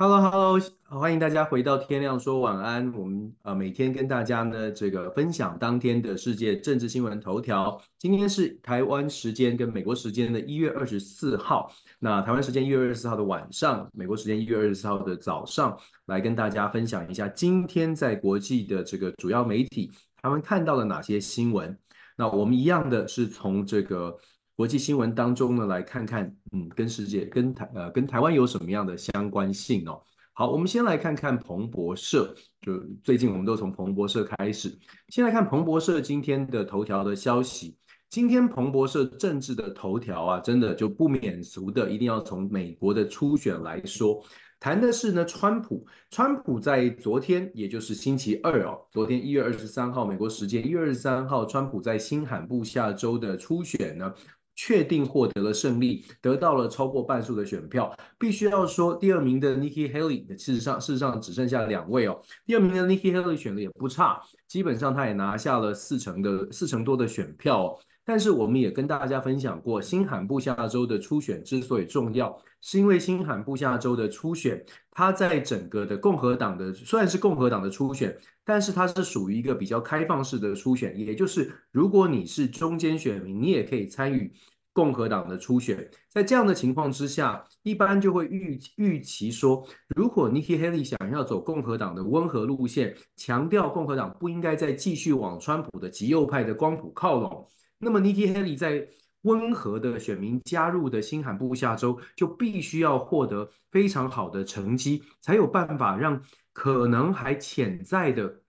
Hello，Hello，欢迎大家回到天亮说晚安。我们呃每天跟大家呢这个分享当天的世界政治新闻头条。今天是台湾时间跟美国时间的一月二十四号，那台湾时间一月二十四号的晚上，美国时间一月二十四号的早上，来跟大家分享一下今天在国际的这个主要媒体他们看到了哪些新闻。那我们一样的是从这个。国际新闻当中呢，来看看，嗯，跟世界、跟台呃、跟台湾有什么样的相关性哦？好，我们先来看看彭博社，就最近我们都从彭博社开始，先来看彭博社今天的头条的消息。今天彭博社政治的头条啊，真的就不免俗的，一定要从美国的初选来说，谈的是呢，川普，川普在昨天，也就是星期二哦，昨天一月二十三号，美国时间一月二十三号，川普在新罕布夏州的初选呢。确定获得了胜利，得到了超过半数的选票。必须要说，第二名的 Nikki Haley，事实上事实上只剩下两位哦。第二名的 Nikki Haley 选的也不差，基本上他也拿下了四成的四成多的选票哦。但是我们也跟大家分享过，新罕布下州的初选之所以重要，是因为新罕布夏州的初选，它在整个的共和党的虽然是共和党的初选。但是它是属于一个比较开放式的初选，也就是如果你是中间选民，你也可以参与共和党的初选。在这样的情况之下，一般就会预预期说，如果 Nikki Haley 想要走共和党的温和路线，强调共和党不应该再继续往川普的极右派的光谱靠拢，那么 Nikki Haley 在温和的选民加入的新罕布夏州，就必须要获得非常好的成绩，才有办法让。可能还潜在的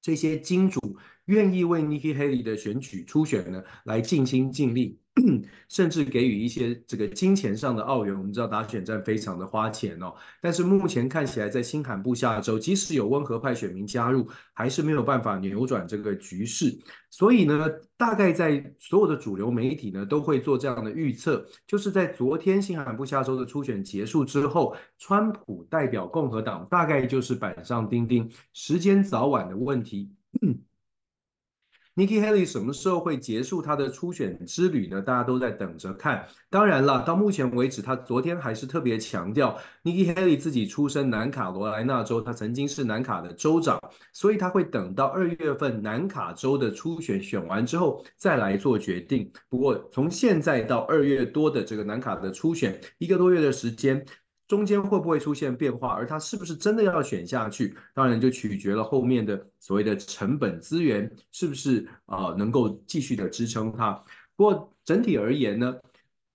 这些金主愿意为 Nikki Haley 的选举初选呢，来尽心尽力。甚至给予一些这个金钱上的奥援，我们知道打选战非常的花钱哦。但是目前看起来，在新罕布下州，即使有温和派选民加入，还是没有办法扭转这个局势。所以呢，大概在所有的主流媒体呢，都会做这样的预测，就是在昨天新罕布下州的初选结束之后，川普代表共和党，大概就是板上钉钉，时间早晚的问题。Nikki Haley 什么时候会结束他的初选之旅呢？大家都在等着看。当然了，到目前为止，他昨天还是特别强调，Nikki Haley 自己出身南卡罗来纳州，他曾经是南卡的州长，所以他会等到二月份南卡州的初选选完之后再来做决定。不过，从现在到二月多的这个南卡的初选，一个多月的时间。中间会不会出现变化，而他是不是真的要选下去？当然就取决了后面的所谓的成本资源是不是啊、能够继续的支撑他。不过整体而言呢，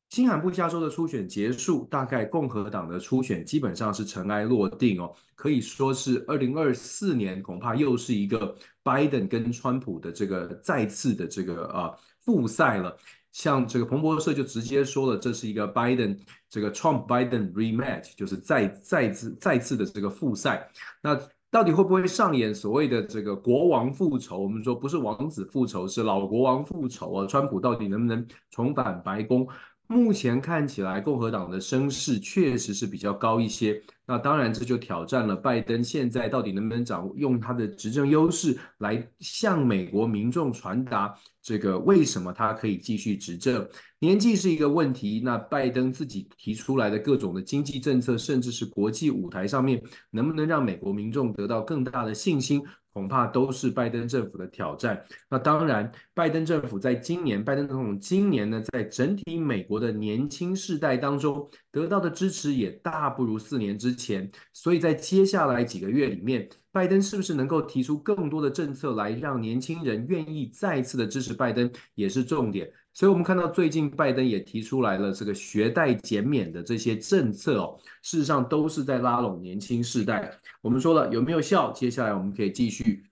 新罕布夏州的初选结束，大概共和党的初选基本上是尘埃落定哦，可以说是二零二四年恐怕又是一个拜登跟川普的这个再次的这个啊复赛了。像这个彭博社就直接说了，这是一个 Biden 这个 Trump Biden rematch，就是再再次再次的这个复赛。那到底会不会上演所谓的这个国王复仇？我们说不是王子复仇，是老国王复仇啊！川普到底能不能重返白宫？目前看起来，共和党的声势确实是比较高一些。那当然，这就挑战了拜登现在到底能不能掌握用他的执政优势来向美国民众传达这个为什么他可以继续执政。年纪是一个问题，那拜登自己提出来的各种的经济政策，甚至是国际舞台上面，能不能让美国民众得到更大的信心？恐怕都是拜登政府的挑战。那当然，拜登政府在今年，拜登总统今年呢，在整体美国的年轻世代当中得到的支持也大不如四年之前。所以在接下来几个月里面，拜登是不是能够提出更多的政策来让年轻人愿意再次的支持拜登，也是重点。所以，我们看到最近拜登也提出来了这个学贷减免的这些政策哦，事实上都是在拉拢年轻世代。我们说了有没有效？接下来我们可以继续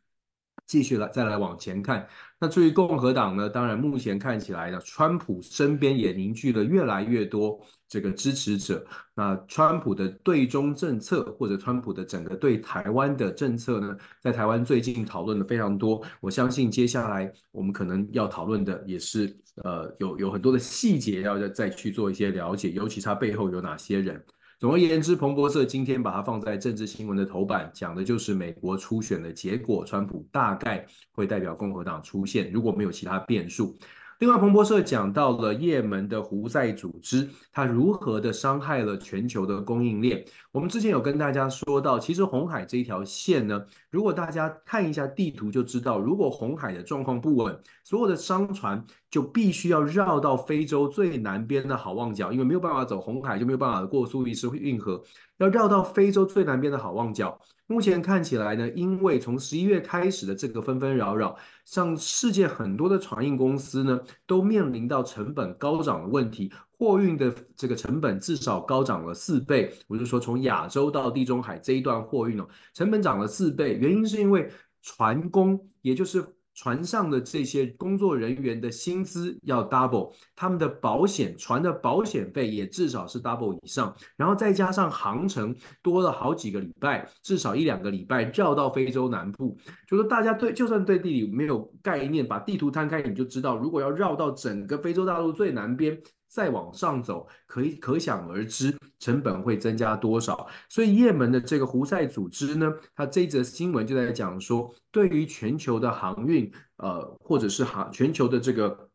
继续来再来往前看。那至于共和党呢？当然目前看起来呢，川普身边也凝聚了越来越多这个支持者。那川普的对中政策或者川普的整个对台湾的政策呢，在台湾最近讨论的非常多。我相信接下来我们可能要讨论的也是。呃，有有很多的细节要再再去做一些了解，尤其它背后有哪些人。总而言之，彭博社今天把它放在政治新闻的头版，讲的就是美国初选的结果，川普大概会代表共和党出现，如果没有其他变数。另外，彭博社讲到了也门的胡塞组织，它如何的伤害了全球的供应链。我们之前有跟大家说到，其实红海这一条线呢，如果大家看一下地图就知道，如果红海的状况不稳，所有的商船就必须要绕到非洲最南边的好望角，因为没有办法走红海，就没有办法过苏伊士运河，要绕到非洲最南边的好望角。目前看起来呢，因为从十一月开始的这个纷纷扰扰，像世界很多的船运公司呢，都面临到成本高涨的问题，货运的这个成本至少高涨了四倍。我就说从亚洲到地中海这一段货运哦，成本涨了四倍，原因是因为船工，也就是。船上的这些工作人员的薪资要 double，他们的保险，船的保险费也至少是 double 以上，然后再加上航程多了好几个礼拜，至少一两个礼拜绕到非洲南部，就说大家对就算对地理没有概念，把地图摊开你就知道，如果要绕到整个非洲大陆最南边。再往上走，可以可想而知成本会增加多少。所以，也门的这个胡塞组织呢，它这则新闻就在讲说，对于全球的航运，呃，或者是航全球的这个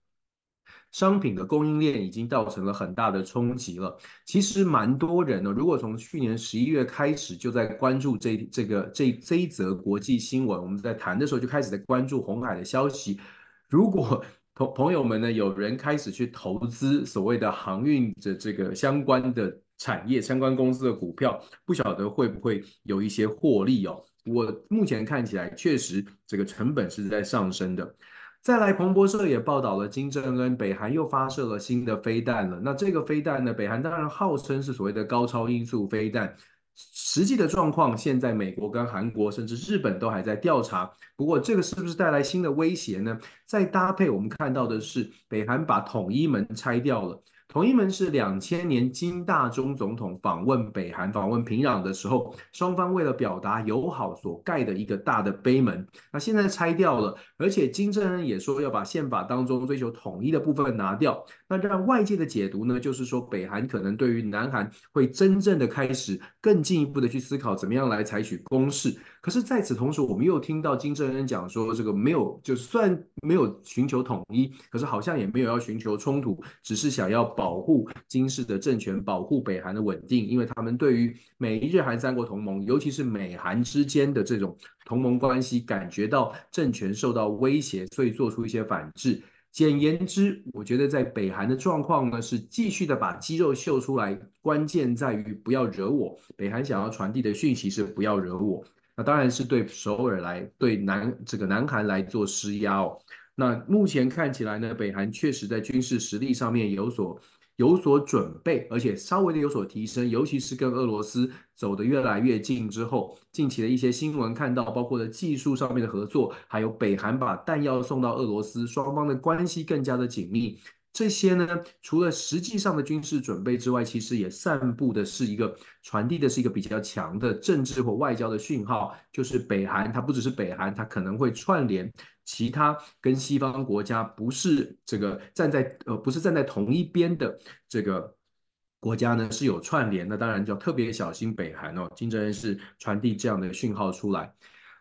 商品的供应链，已经造成了很大的冲击了。其实，蛮多人呢，如果从去年十一月开始就在关注这这个这这一则国际新闻，我们在谈的时候就开始在关注红海的消息，如果。朋友们呢，有人开始去投资所谓的航运的这个相关的产业、相关公司的股票，不晓得会不会有一些获利哦。我目前看起来，确实这个成本是在上升的。再来，彭博社也报道了金正恩北韩又发射了新的飞弹了。那这个飞弹呢，北韩当然号称是所谓的高超音速飞弹。实际的状况，现在美国跟韩国甚至日本都还在调查。不过，这个是不是带来新的威胁呢？再搭配我们看到的是，北韩把统一门拆掉了。统一门是两千年金大中总统访问北韩、访问平壤的时候，双方为了表达友好所盖的一个大的碑门。那现在拆掉了，而且金正恩也说要把宪法当中追求统一的部分拿掉。那让外界的解读呢，就是说北韩可能对于南韩会真正的开始更进一步的去思考怎么样来采取攻势。可是在此同时，我们又听到金正恩讲说，这个没有，就算没有寻求统一，可是好像也没有要寻求冲突，只是想要保护金氏的政权，保护北韩的稳定，因为他们对于美日韩三国同盟，尤其是美韩之间的这种同盟关系，感觉到政权受到威胁，所以做出一些反制。简言之，我觉得在北韩的状况呢，是继续的把肌肉秀出来，关键在于不要惹我。北韩想要传递的讯息是不要惹我，那当然是对首尔来，对南这个南韩来做施压哦。那目前看起来呢，北韩确实在军事实力上面有所。有所准备，而且稍微的有所提升，尤其是跟俄罗斯走得越来越近之后，近期的一些新闻看到，包括的技术上面的合作，还有北韩把弹药送到俄罗斯，双方的关系更加的紧密。这些呢，除了实际上的军事准备之外，其实也散布的是一个传递的是一个比较强的政治或外交的讯号，就是北韩它不只是北韩，它可能会串联其他跟西方国家不是这个站在呃不是站在同一边的这个国家呢是有串联，那当然就要特别小心北韩哦。金正恩是传递这样的讯号出来。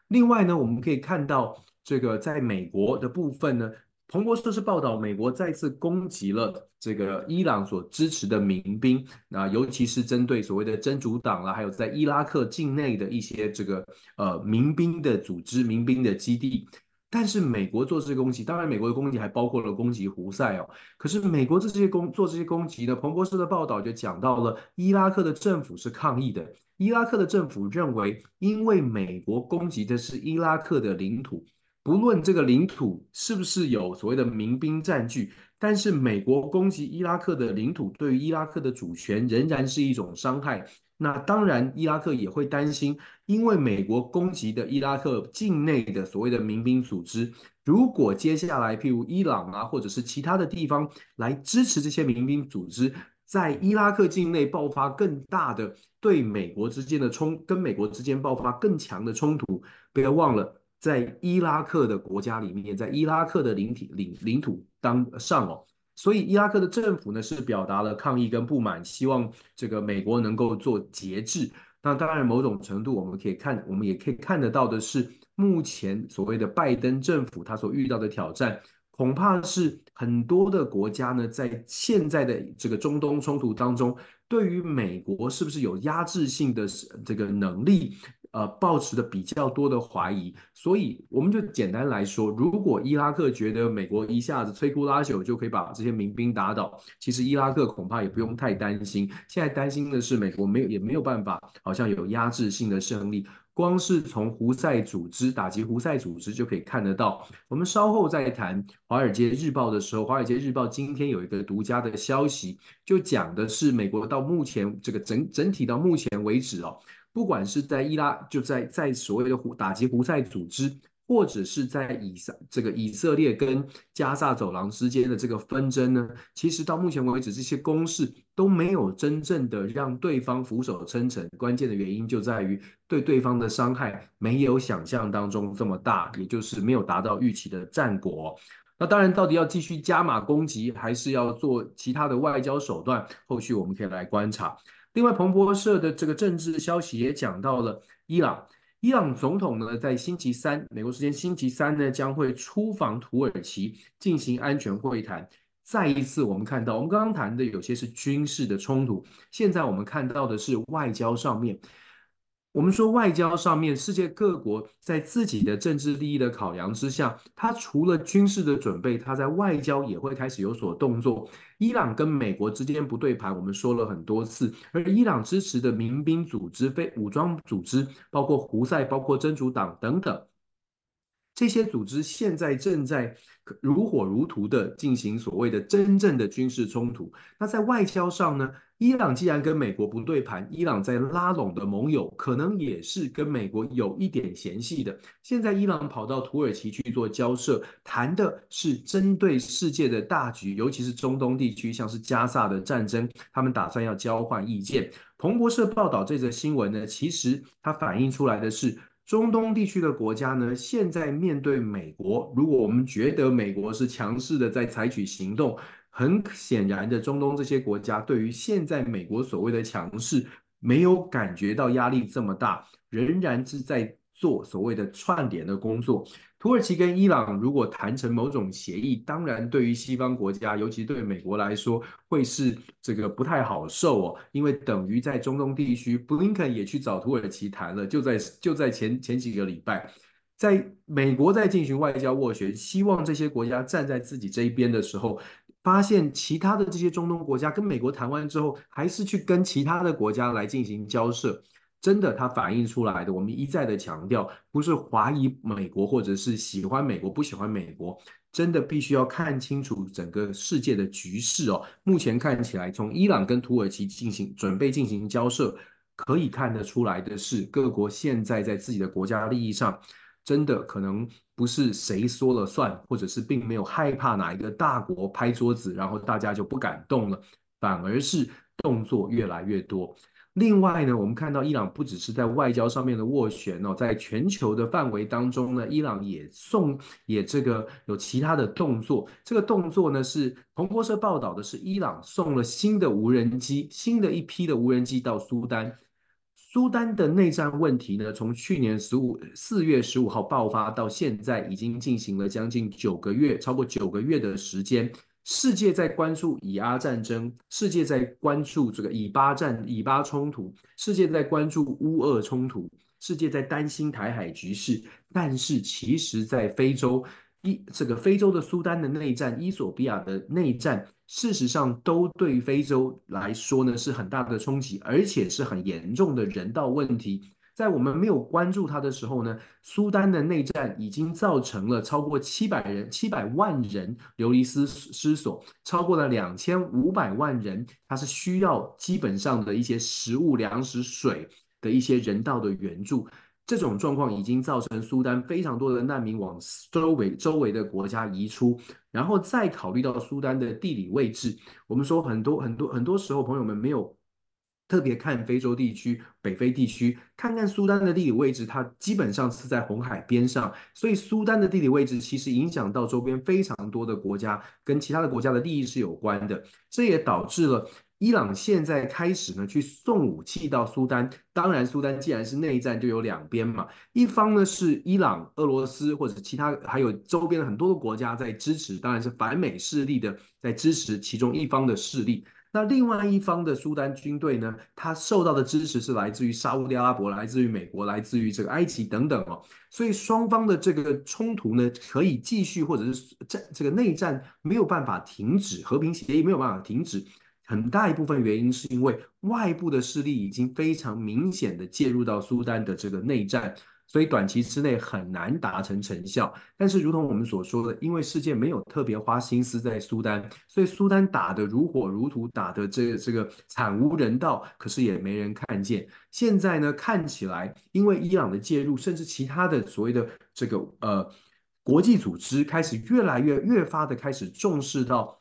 另外呢，我们可以看到这个在美国的部分呢。彭博社是报道，美国再次攻击了这个伊朗所支持的民兵，那尤其是针对所谓的真主党啦，还有在伊拉克境内的一些这个呃民兵的组织、民兵的基地。但是美国做这些攻击，当然美国的攻击还包括了攻击胡塞哦。可是美国这些攻做这些攻击呢，彭博社的报道就讲到了伊拉克的政府是抗议的。伊拉克的政府认为，因为美国攻击的是伊拉克的领土。不论这个领土是不是有所谓的民兵占据，但是美国攻击伊拉克的领土，对于伊拉克的主权仍然是一种伤害。那当然，伊拉克也会担心，因为美国攻击的伊拉克境内的所谓的民兵组织，如果接下来譬如伊朗啊，或者是其他的地方来支持这些民兵组织，在伊拉克境内爆发更大的对美国之间的冲，跟美国之间爆发更强的冲突，不要忘了。在伊拉克的国家里面，在伊拉克的领体领领土当上哦，所以伊拉克的政府呢是表达了抗议跟不满，希望这个美国能够做节制。那当然，某种程度我们可以看，我们也可以看得到的是，目前所谓的拜登政府他所遇到的挑战，恐怕是很多的国家呢，在现在的这个中东冲突当中，对于美国是不是有压制性的这个能力，呃，抱持的比较多的怀疑。所以我们就简单来说，如果伊拉克觉得美国一下子摧枯拉朽就可以把这些民兵打倒，其实伊拉克恐怕也不用太担心。现在担心的是美国没有也没有办法，好像有压制性的胜利。光是从胡塞组织打击胡塞组织就可以看得到。我们稍后再谈《华尔街日报》的时候，《华尔街日报》今天有一个独家的消息，就讲的是美国到目前这个整整体到目前为止哦，不管是在伊拉就在在所谓的胡打击胡塞组织。或者是在以色这个以色列跟加萨走廊之间的这个纷争呢，其实到目前为止，这些攻势都没有真正的让对方俯首称臣。关键的原因就在于对对方的伤害没有想象当中这么大，也就是没有达到预期的战果。那当然，到底要继续加码攻击，还是要做其他的外交手段？后续我们可以来观察。另外，彭博社的这个政治消息也讲到了伊朗。伊朗总统呢，在星期三，美国时间星期三呢，将会出访土耳其进行安全会谈。再一次，我们看到，我们刚刚谈的有些是军事的冲突，现在我们看到的是外交上面。我们说外交上面，世界各国在自己的政治利益的考量之下，它除了军事的准备，它在外交也会开始有所动作。伊朗跟美国之间不对盘，我们说了很多次，而伊朗支持的民兵组织、非武装组织，包括胡塞、包括真主党等等。这些组织现在正在如火如荼的进行所谓的真正的军事冲突。那在外交上呢？伊朗既然跟美国不对盘，伊朗在拉拢的盟友可能也是跟美国有一点嫌隙的。现在伊朗跑到土耳其去做交涉，谈的是针对世界的大局，尤其是中东地区，像是加萨的战争，他们打算要交换意见。彭博社报道这则新闻呢，其实它反映出来的是。中东地区的国家呢，现在面对美国，如果我们觉得美国是强势的在采取行动，很显然的，中东这些国家对于现在美国所谓的强势，没有感觉到压力这么大，仍然是在做所谓的串联的工作。土耳其跟伊朗如果谈成某种协议，当然对于西方国家，尤其对美国来说，会是这个不太好受哦，因为等于在中东地区，布林肯也去找土耳其谈了，就在就在前前几个礼拜，在美国在进行外交斡旋，希望这些国家站在自己这一边的时候，发现其他的这些中东国家跟美国谈完之后，还是去跟其他的国家来进行交涉。真的，它反映出来的，我们一再的强调，不是怀疑美国，或者是喜欢美国，不喜欢美国，真的必须要看清楚整个世界的局势哦。目前看起来，从伊朗跟土耳其进行准备进行交涉，可以看得出来的是，各国现在在自己的国家利益上，真的可能不是谁说了算，或者是并没有害怕哪一个大国拍桌子，然后大家就不敢动了，反而是动作越来越多。另外呢，我们看到伊朗不只是在外交上面的斡旋哦，在全球的范围当中呢，伊朗也送也这个有其他的动作。这个动作呢是彭博社报道的是，伊朗送了新的无人机，新的一批的无人机到苏丹。苏丹的内战问题呢，从去年十五四月十五号爆发到现在，已经进行了将近九个月，超过九个月的时间。世界在关注以阿战争，世界在关注这个以巴战、以巴冲突，世界在关注乌俄冲突，世界在担心台海局势。但是，其实，在非洲，伊这个非洲的苏丹的内战、伊索比亚的内战，事实上都对非洲来说呢是很大的冲击，而且是很严重的人道问题。在我们没有关注它的时候呢，苏丹的内战已经造成了超过七百人、七百万人流离失失所，超过了两千五百万人，他是需要基本上的一些食物、粮食、水的一些人道的援助。这种状况已经造成苏丹非常多的难民往周围周围的国家移出，然后再考虑到苏丹的地理位置，我们说很多很多很多时候，朋友们没有。特别看非洲地区、北非地区，看看苏丹的地理位置，它基本上是在红海边上，所以苏丹的地理位置其实影响到周边非常多的国家，跟其他的国家的利益是有关的。这也导致了伊朗现在开始呢去送武器到苏丹，当然苏丹既然是内战，就有两边嘛，一方呢是伊朗、俄罗斯或者其他还有周边的很多的国家在支持，当然是反美势力的在支持其中一方的势力。那另外一方的苏丹军队呢，他受到的支持是来自于沙乌地阿拉伯、来自于美国、来自于这个埃及等等哦，所以双方的这个冲突呢可以继续，或者是战这个内战没有办法停止，和平协议没有办法停止，很大一部分原因是因为外部的势力已经非常明显的介入到苏丹的这个内战。所以短期之内很难达成成效，但是如同我们所说的，因为世界没有特别花心思在苏丹，所以苏丹打得如火如荼，打得这个这个惨无人道，可是也没人看见。现在呢，看起来因为伊朗的介入，甚至其他的所谓的这个呃国际组织开始越来越越发的开始重视到。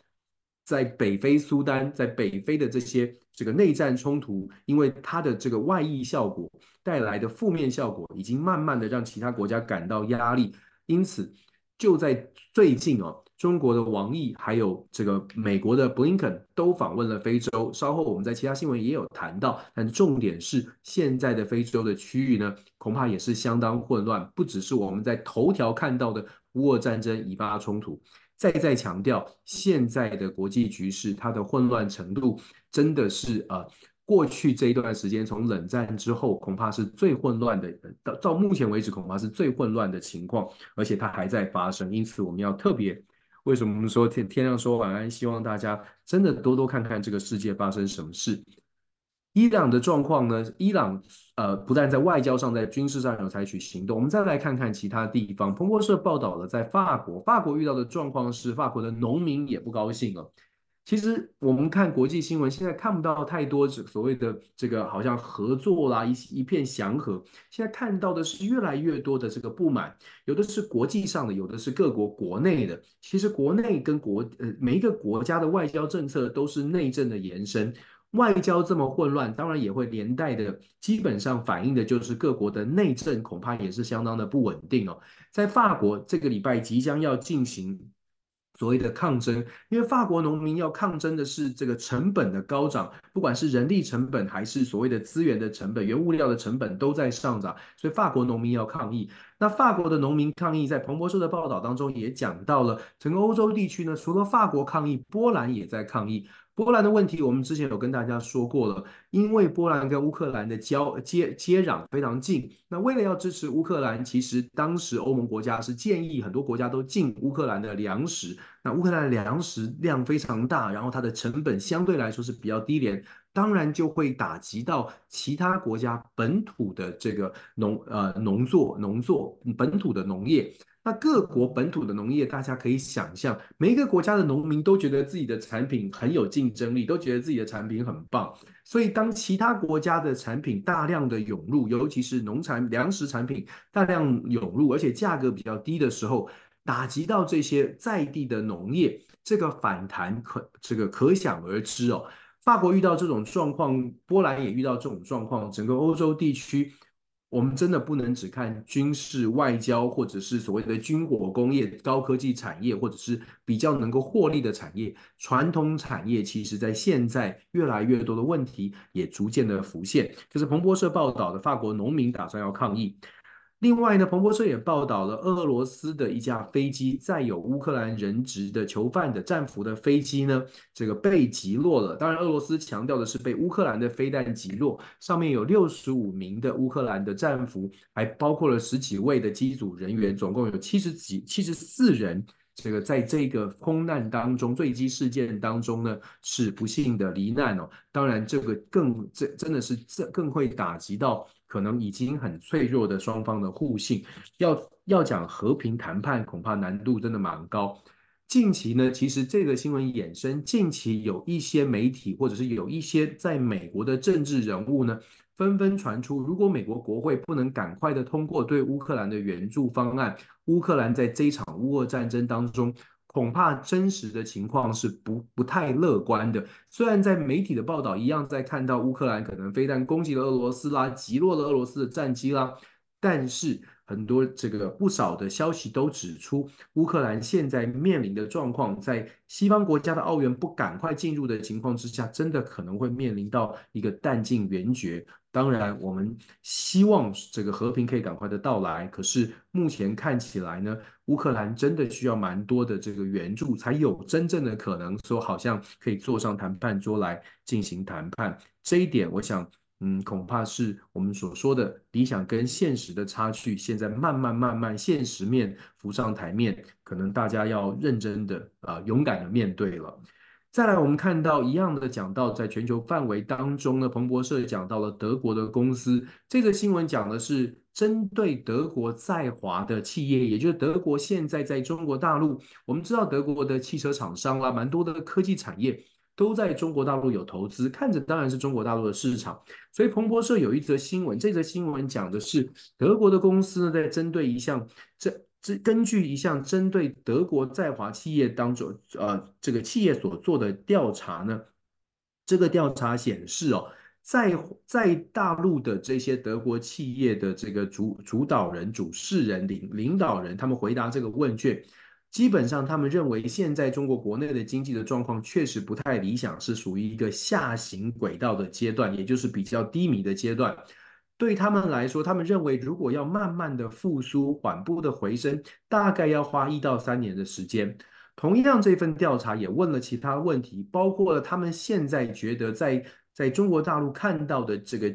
在北非苏丹，在北非的这些这个内战冲突，因为它的这个外溢效果带来的负面效果，已经慢慢的让其他国家感到压力。因此，就在最近哦，中国的王毅还有这个美国的布林肯都访问了非洲。稍后我们在其他新闻也有谈到，但重点是现在的非洲的区域呢，恐怕也是相当混乱，不只是我们在头条看到的乌俄战争、以巴冲突。再再强调，现在的国际局势，它的混乱程度真的是呃，过去这一段时间从冷战之后，恐怕是最混乱的，到到目前为止恐怕是最混乱的情况，而且它还在发生。因此，我们要特别，为什么我们说天天亮说晚安？希望大家真的多多看看这个世界发生什么事。伊朗的状况呢？伊朗呃，不但在外交上，在军事上有采取行动。我们再来看看其他地方。彭博社报道了，在法国，法国遇到的状况是，法国的农民也不高兴了。其实我们看国际新闻，现在看不到太多所谓的这个好像合作啦，一一片祥和。现在看到的是越来越多的这个不满，有的是国际上的，有的是各国国内的。其实国内跟国呃每一个国家的外交政策都是内政的延伸。外交这么混乱，当然也会连带的，基本上反映的就是各国的内政恐怕也是相当的不稳定哦。在法国这个礼拜即将要进行所谓的抗争，因为法国农民要抗争的是这个成本的高涨，不管是人力成本还是所谓的资源的成本、原物料的成本都在上涨，所以法国农民要抗议。那法国的农民抗议，在彭博社的报道当中也讲到了，整个欧洲地区呢，除了法国抗议，波兰也在抗议。波兰的问题，我们之前有跟大家说过了，因为波兰跟乌克兰的交接接壤非常近，那为了要支持乌克兰，其实当时欧盟国家是建议很多国家都进乌克兰的粮食，那乌克兰的粮食量非常大，然后它的成本相对来说是比较低廉，当然就会打击到其他国家本土的这个农呃农作农作本土的农业。那各国本土的农业，大家可以想象，每一个国家的农民都觉得自己的产品很有竞争力，都觉得自己的产品很棒。所以，当其他国家的产品大量的涌入，尤其是农产粮食产品大量涌入，而且价格比较低的时候，打击到这些在地的农业，这个反弹可这个可想而知哦。法国遇到这种状况，波兰也遇到这种状况，整个欧洲地区。我们真的不能只看军事、外交，或者是所谓的军火工业、高科技产业，或者是比较能够获利的产业。传统产业其实在现在越来越多的问题也逐渐的浮现。就是彭博社报道的，法国农民打算要抗议。另外呢，彭博社也报道了俄罗斯的一架飞机载有乌克兰人质的囚犯的战俘的飞机呢，这个被击落了。当然，俄罗斯强调的是被乌克兰的飞弹击落，上面有六十五名的乌克兰的战俘，还包括了十几位的机组人员，总共有七十几、七十四人。这个在这个空难当中，坠机事件当中呢，是不幸的罹难哦。当然，这个更这真的是这更会打击到。可能已经很脆弱的双方的互信，要要讲和平谈判，恐怕难度真的蛮高。近期呢，其实这个新闻衍生，近期有一些媒体或者是有一些在美国的政治人物呢，纷纷传出，如果美国国会不能赶快的通过对乌克兰的援助方案，乌克兰在这一场乌俄战争当中。恐怕真实的情况是不不太乐观的。虽然在媒体的报道一样，在看到乌克兰可能非但攻击了俄罗斯啦，击落了俄罗斯的战机啦，但是很多这个不少的消息都指出，乌克兰现在面临的状况，在西方国家的奥援不赶快进入的情况之下，真的可能会面临到一个弹尽援绝。当然，我们希望这个和平可以赶快的到来。可是目前看起来呢，乌克兰真的需要蛮多的这个援助，才有真正的可能说，好像可以坐上谈判桌来进行谈判。这一点，我想，嗯，恐怕是我们所说的理想跟现实的差距，现在慢慢慢慢现实面浮上台面，可能大家要认真的啊、勇敢的面对了。再来，我们看到一样的讲到，在全球范围当中呢，彭博社讲到了德国的公司。这个新闻讲的是针对德国在华的企业，也就是德国现在在中国大陆。我们知道德国的汽车厂商啦，蛮多的科技产业都在中国大陆有投资，看着当然是中国大陆的市场。所以彭博社有一则新闻，这则新闻讲的是德国的公司呢，在针对一项这。这根据一项针对德国在华企业当中，呃，这个企业所做的调查呢，这个调查显示哦，在在大陆的这些德国企业的这个主主导人、主事人、领领导人，他们回答这个问卷，基本上他们认为现在中国国内的经济的状况确实不太理想，是属于一个下行轨道的阶段，也就是比较低迷的阶段。对他们来说，他们认为如果要慢慢的复苏、缓步的回升，大概要花一到三年的时间。同样，这份调查也问了其他问题，包括了他们现在觉得在在中国大陆看到的这个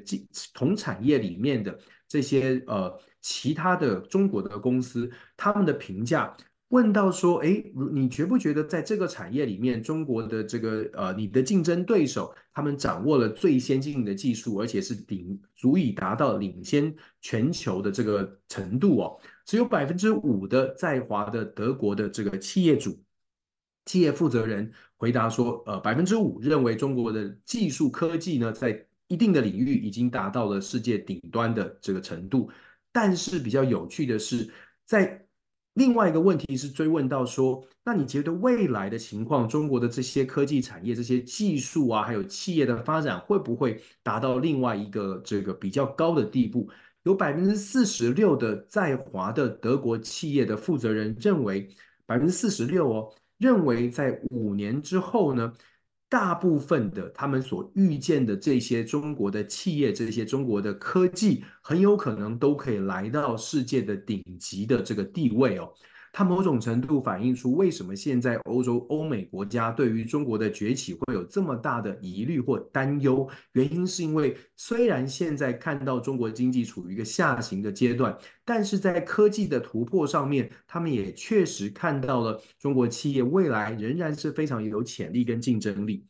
同产业里面的这些呃其他的中国的公司，他们的评价。问到说，哎，你觉不觉得在这个产业里面，中国的这个呃，你的竞争对手，他们掌握了最先进的技术，而且是顶足以达到领先全球的这个程度哦？只有百分之五的在华的德国的这个企业主、企业负责人回答说，呃，百分之五认为中国的技术科技呢，在一定的领域已经达到了世界顶端的这个程度。但是比较有趣的是，在另外一个问题是追问到说，那你觉得未来的情况，中国的这些科技产业、这些技术啊，还有企业的发展，会不会达到另外一个这个比较高的地步？有百分之四十六的在华的德国企业的负责人认为，百分之四十六哦，认为在五年之后呢，大部分的他们所预见的这些中国的企业，这些中国的科技，很有可能都可以来到世界的顶级的这个地位哦。它某种程度反映出为什么现在欧洲、欧美国家对于中国的崛起会有这么大的疑虑或担忧。原因是因为虽然现在看到中国经济处于一个下行的阶段，但是在科技的突破上面，他们也确实看到了中国企业未来仍然是非常有潜力跟竞争力。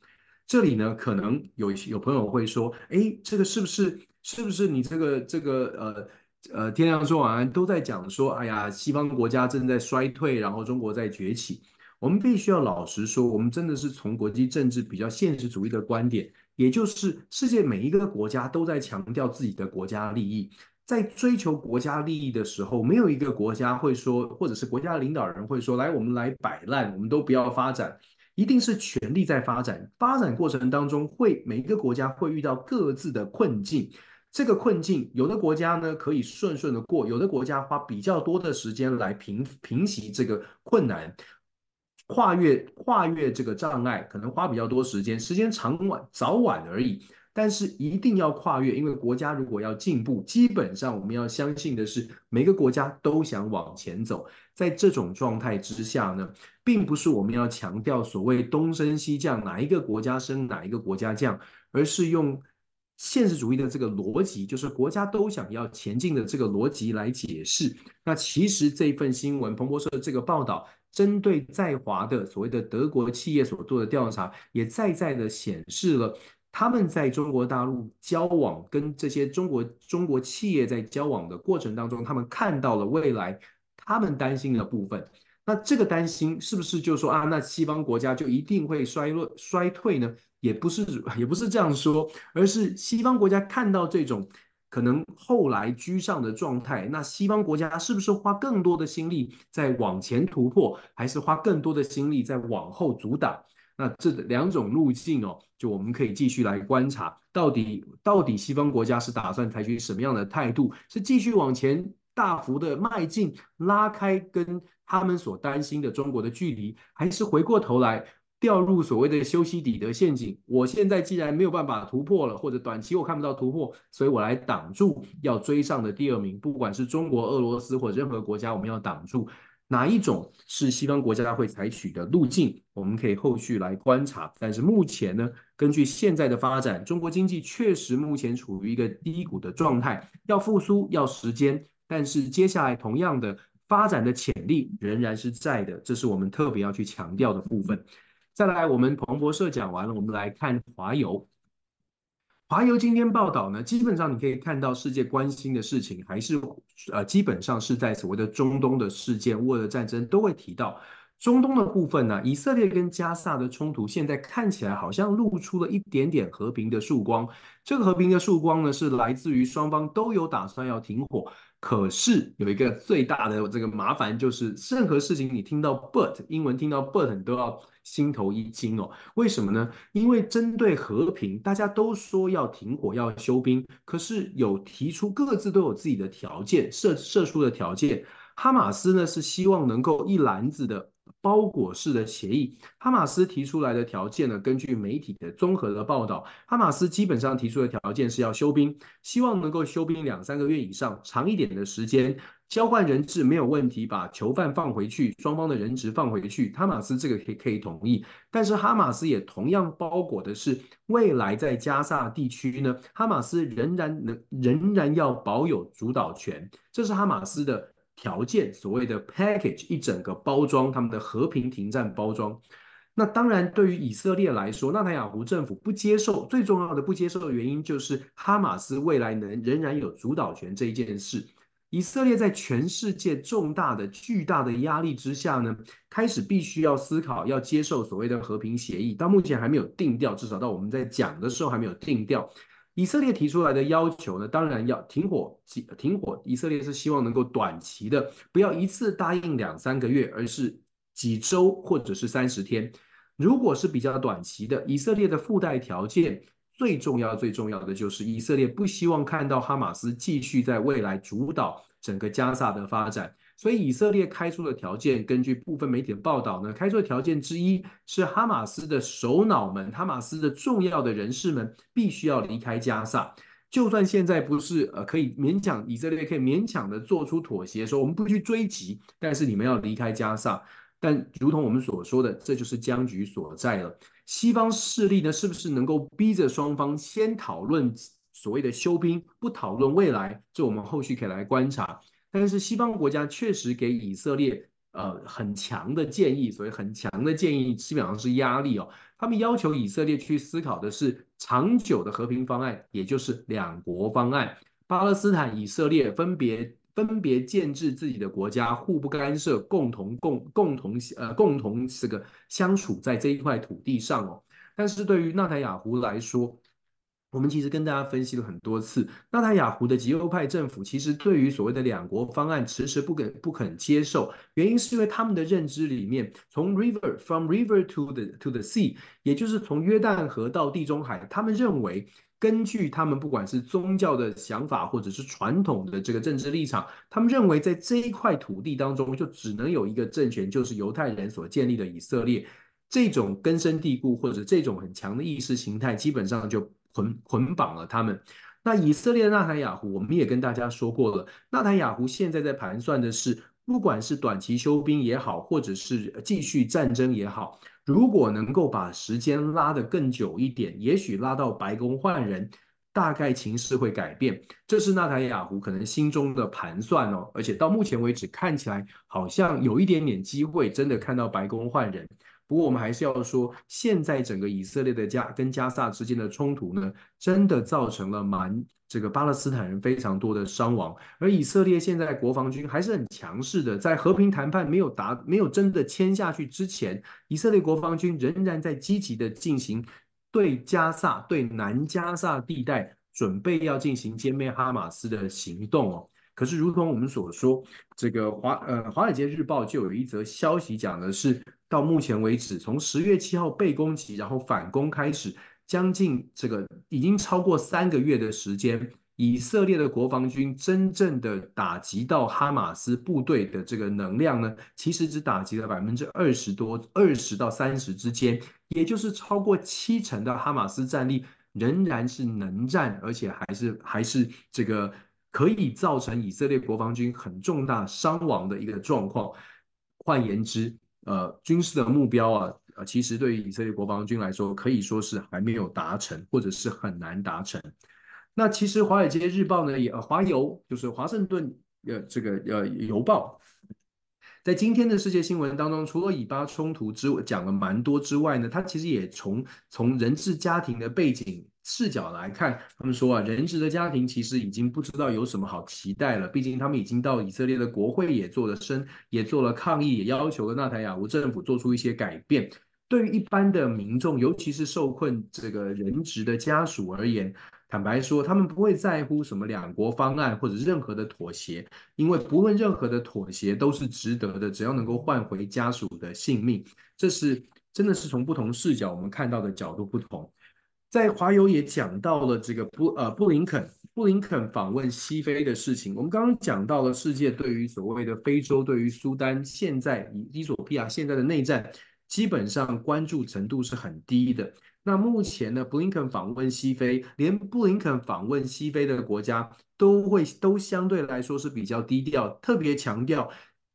这里呢，可能有有朋友会说，哎，这个是不是是不是你这个这个呃？呃，天亮说晚安都在讲说，哎呀，西方国家正在衰退，然后中国在崛起。我们必须要老实说，我们真的是从国际政治比较现实主义的观点，也就是世界每一个国家都在强调自己的国家利益，在追求国家利益的时候，没有一个国家会说，或者是国家领导人会说，来，我们来摆烂，我们都不要发展，一定是全力在发展。发展过程当中，会每一个国家会遇到各自的困境。这个困境，有的国家呢可以顺顺的过，有的国家花比较多的时间来平平息这个困难，跨越跨越这个障碍，可能花比较多时间，时间长晚早晚而已。但是一定要跨越，因为国家如果要进步，基本上我们要相信的是，每个国家都想往前走。在这种状态之下呢，并不是我们要强调所谓东升西降，哪一个国家升，哪一个国家降，而是用。现实主义的这个逻辑，就是国家都想要前进的这个逻辑来解释。那其实这一份新闻，彭博社的这个报道，针对在华的所谓的德国企业所做的调查，也再再的显示了他们在中国大陆交往，跟这些中国中国企业在交往的过程当中，他们看到了未来他们担心的部分。那这个担心是不是就说啊，那西方国家就一定会衰落衰退呢？也不是，也不是这样说，而是西方国家看到这种可能后来居上的状态，那西方国家是不是花更多的心力在往前突破，还是花更多的心力在往后阻挡？那这两种路径哦，就我们可以继续来观察，到底到底西方国家是打算采取什么样的态度？是继续往前大幅的迈进，拉开跟他们所担心的中国的距离，还是回过头来掉入所谓的修昔底德陷阱？我现在既然没有办法突破了，或者短期我看不到突破，所以我来挡住要追上的第二名，不管是中国、俄罗斯或任何国家，我们要挡住。哪一种是西方国家会采取的路径？我们可以后续来观察。但是目前呢，根据现在的发展，中国经济确实目前处于一个低谷的状态，要复苏要时间。但是接下来同样的发展的潜力仍然是在的，这是我们特别要去强调的部分。再来，我们彭博社讲完了，我们来看华邮。华邮今天报道呢，基本上你可以看到世界关心的事情还是呃，基本上是在所谓的中东的事件、乌俄战争都会提到。中东的部分呢，以色列跟加萨的冲突现在看起来好像露出了一点点和平的曙光。这个和平的曙光呢，是来自于双方都有打算要停火。可是有一个最大的这个麻烦，就是任何事情你听到 but，英文听到 but，你都要心头一惊哦。为什么呢？因为针对和平，大家都说要停火、要休兵，可是有提出各自都有自己的条件，设设出的条件。哈马斯呢是希望能够一篮子的。包裹式的协议，哈马斯提出来的条件呢？根据媒体的综合的报道，哈马斯基本上提出的条件是要休兵，希望能够休兵两三个月以上，长一点的时间，交换人质没有问题，把囚犯放回去，双方的人质放回去，哈马斯这个可以可以同意。但是哈马斯也同样包裹的是，未来在加萨地区呢，哈马斯仍然能仍然要保有主导权，这是哈马斯的。条件，所谓的 package 一整个包装，他们的和平停战包装。那当然，对于以色列来说，纳坦雅胡政府不接受，最重要的不接受的原因就是哈马斯未来能仍然有主导权这一件事。以色列在全世界重大的、巨大的压力之下呢，开始必须要思考要接受所谓的和平协议，到目前还没有定调，至少到我们在讲的时候还没有定调。以色列提出来的要求呢，当然要停火，停火。以色列是希望能够短期的，不要一次答应两三个月，而是几周或者是三十天。如果是比较短期的，以色列的附带条件最重要、最重要的就是以色列不希望看到哈马斯继续在未来主导整个加萨的发展。所以以色列开出的条件，根据部分媒体的报道呢，开出的条件之一是哈马斯的首脑们、哈马斯的重要的人士们必须要离开加萨。就算现在不是呃可以勉强以色列可以勉强的做出妥协，说我们不去追击，但是你们要离开加萨。但如同我们所说的，这就是僵局所在了。西方势力呢，是不是能够逼着双方先讨论所谓的休兵，不讨论未来？这我们后续可以来观察。但是西方国家确实给以色列呃很强的建议，所以很强的建议基本上是压力哦。他们要求以色列去思考的是长久的和平方案，也就是两国方案。巴勒斯坦、以色列分别分别建制自己的国家，互不干涉，共同共共同呃共同这个相处在这一块土地上哦。但是对于纳坦雅胡来说，我们其实跟大家分析了很多次，纳塔雅胡的极右派政府其实对于所谓的两国方案迟迟不肯不肯接受，原因是因为他们的认知里面，从 river from river to the to the sea，也就是从约旦河到地中海，他们认为根据他们不管是宗教的想法或者是传统的这个政治立场，他们认为在这一块土地当中就只能有一个政权，就是犹太人所建立的以色列。这种根深蒂固或者这种很强的意识形态，基本上就。捆捆绑了他们。那以色列纳坦雅胡，我们也跟大家说过了。纳坦雅胡现在在盘算的是，不管是短期休兵也好，或者是继续战争也好，如果能够把时间拉得更久一点，也许拉到白宫换人，大概情势会改变。这是纳坦雅胡可能心中的盘算哦。而且到目前为止，看起来好像有一点点机会，真的看到白宫换人。不过我们还是要说，现在整个以色列的加跟加萨之间的冲突呢，真的造成了蛮这个巴勒斯坦人非常多的伤亡。而以色列现在国防军还是很强势的，在和平谈判没有达没有真的签下去之前，以色列国防军仍然在积极的进行对加萨对南加萨地带准备要进行歼灭哈马斯的行动哦。可是如同我们所说，这个华呃华尔街日报就有一则消息讲的是。到目前为止，从十月七号被攻击，然后反攻开始，将近这个已经超过三个月的时间，以色列的国防军真正的打击到哈马斯部队的这个能量呢，其实只打击了百分之二十多，二十到三十之间，也就是超过七成的哈马斯战力仍然是能战，而且还是还是这个可以造成以色列国防军很重大伤亡的一个状况。换言之，呃，军事的目标啊，呃，其实对于以色列国防军来说，可以说是还没有达成，或者是很难达成。那其实《华尔街日报》呢，也华邮就是华盛顿呃这个呃邮报，在今天的世界新闻当中，除了以巴冲突之讲了蛮多之外呢，它其实也从从人质家庭的背景视角来看，他们说啊，人质的家庭其实已经不知道有什么好期待了，毕竟他们已经到以色列的国会也做了声，也做了抗议，也要求了纳坦雅胡政府做出一些改变。对于一般的民众，尤其是受困这个人质的家属而言，坦白说，他们不会在乎什么两国方案或者任何的妥协，因为不论任何的妥协都是值得的，只要能够换回家属的性命，这是真的是从不同视角我们看到的角度不同。在华邮也讲到了这个布呃布林肯布林肯访问西非的事情，我们刚刚讲到了世界对于所谓的非洲，对于苏丹现在以伊索比亚现在的内战，基本上关注程度是很低的。那目前呢，布林肯访问西非，连布林肯访问西非的国家都会都相对来说是比较低调，特别强调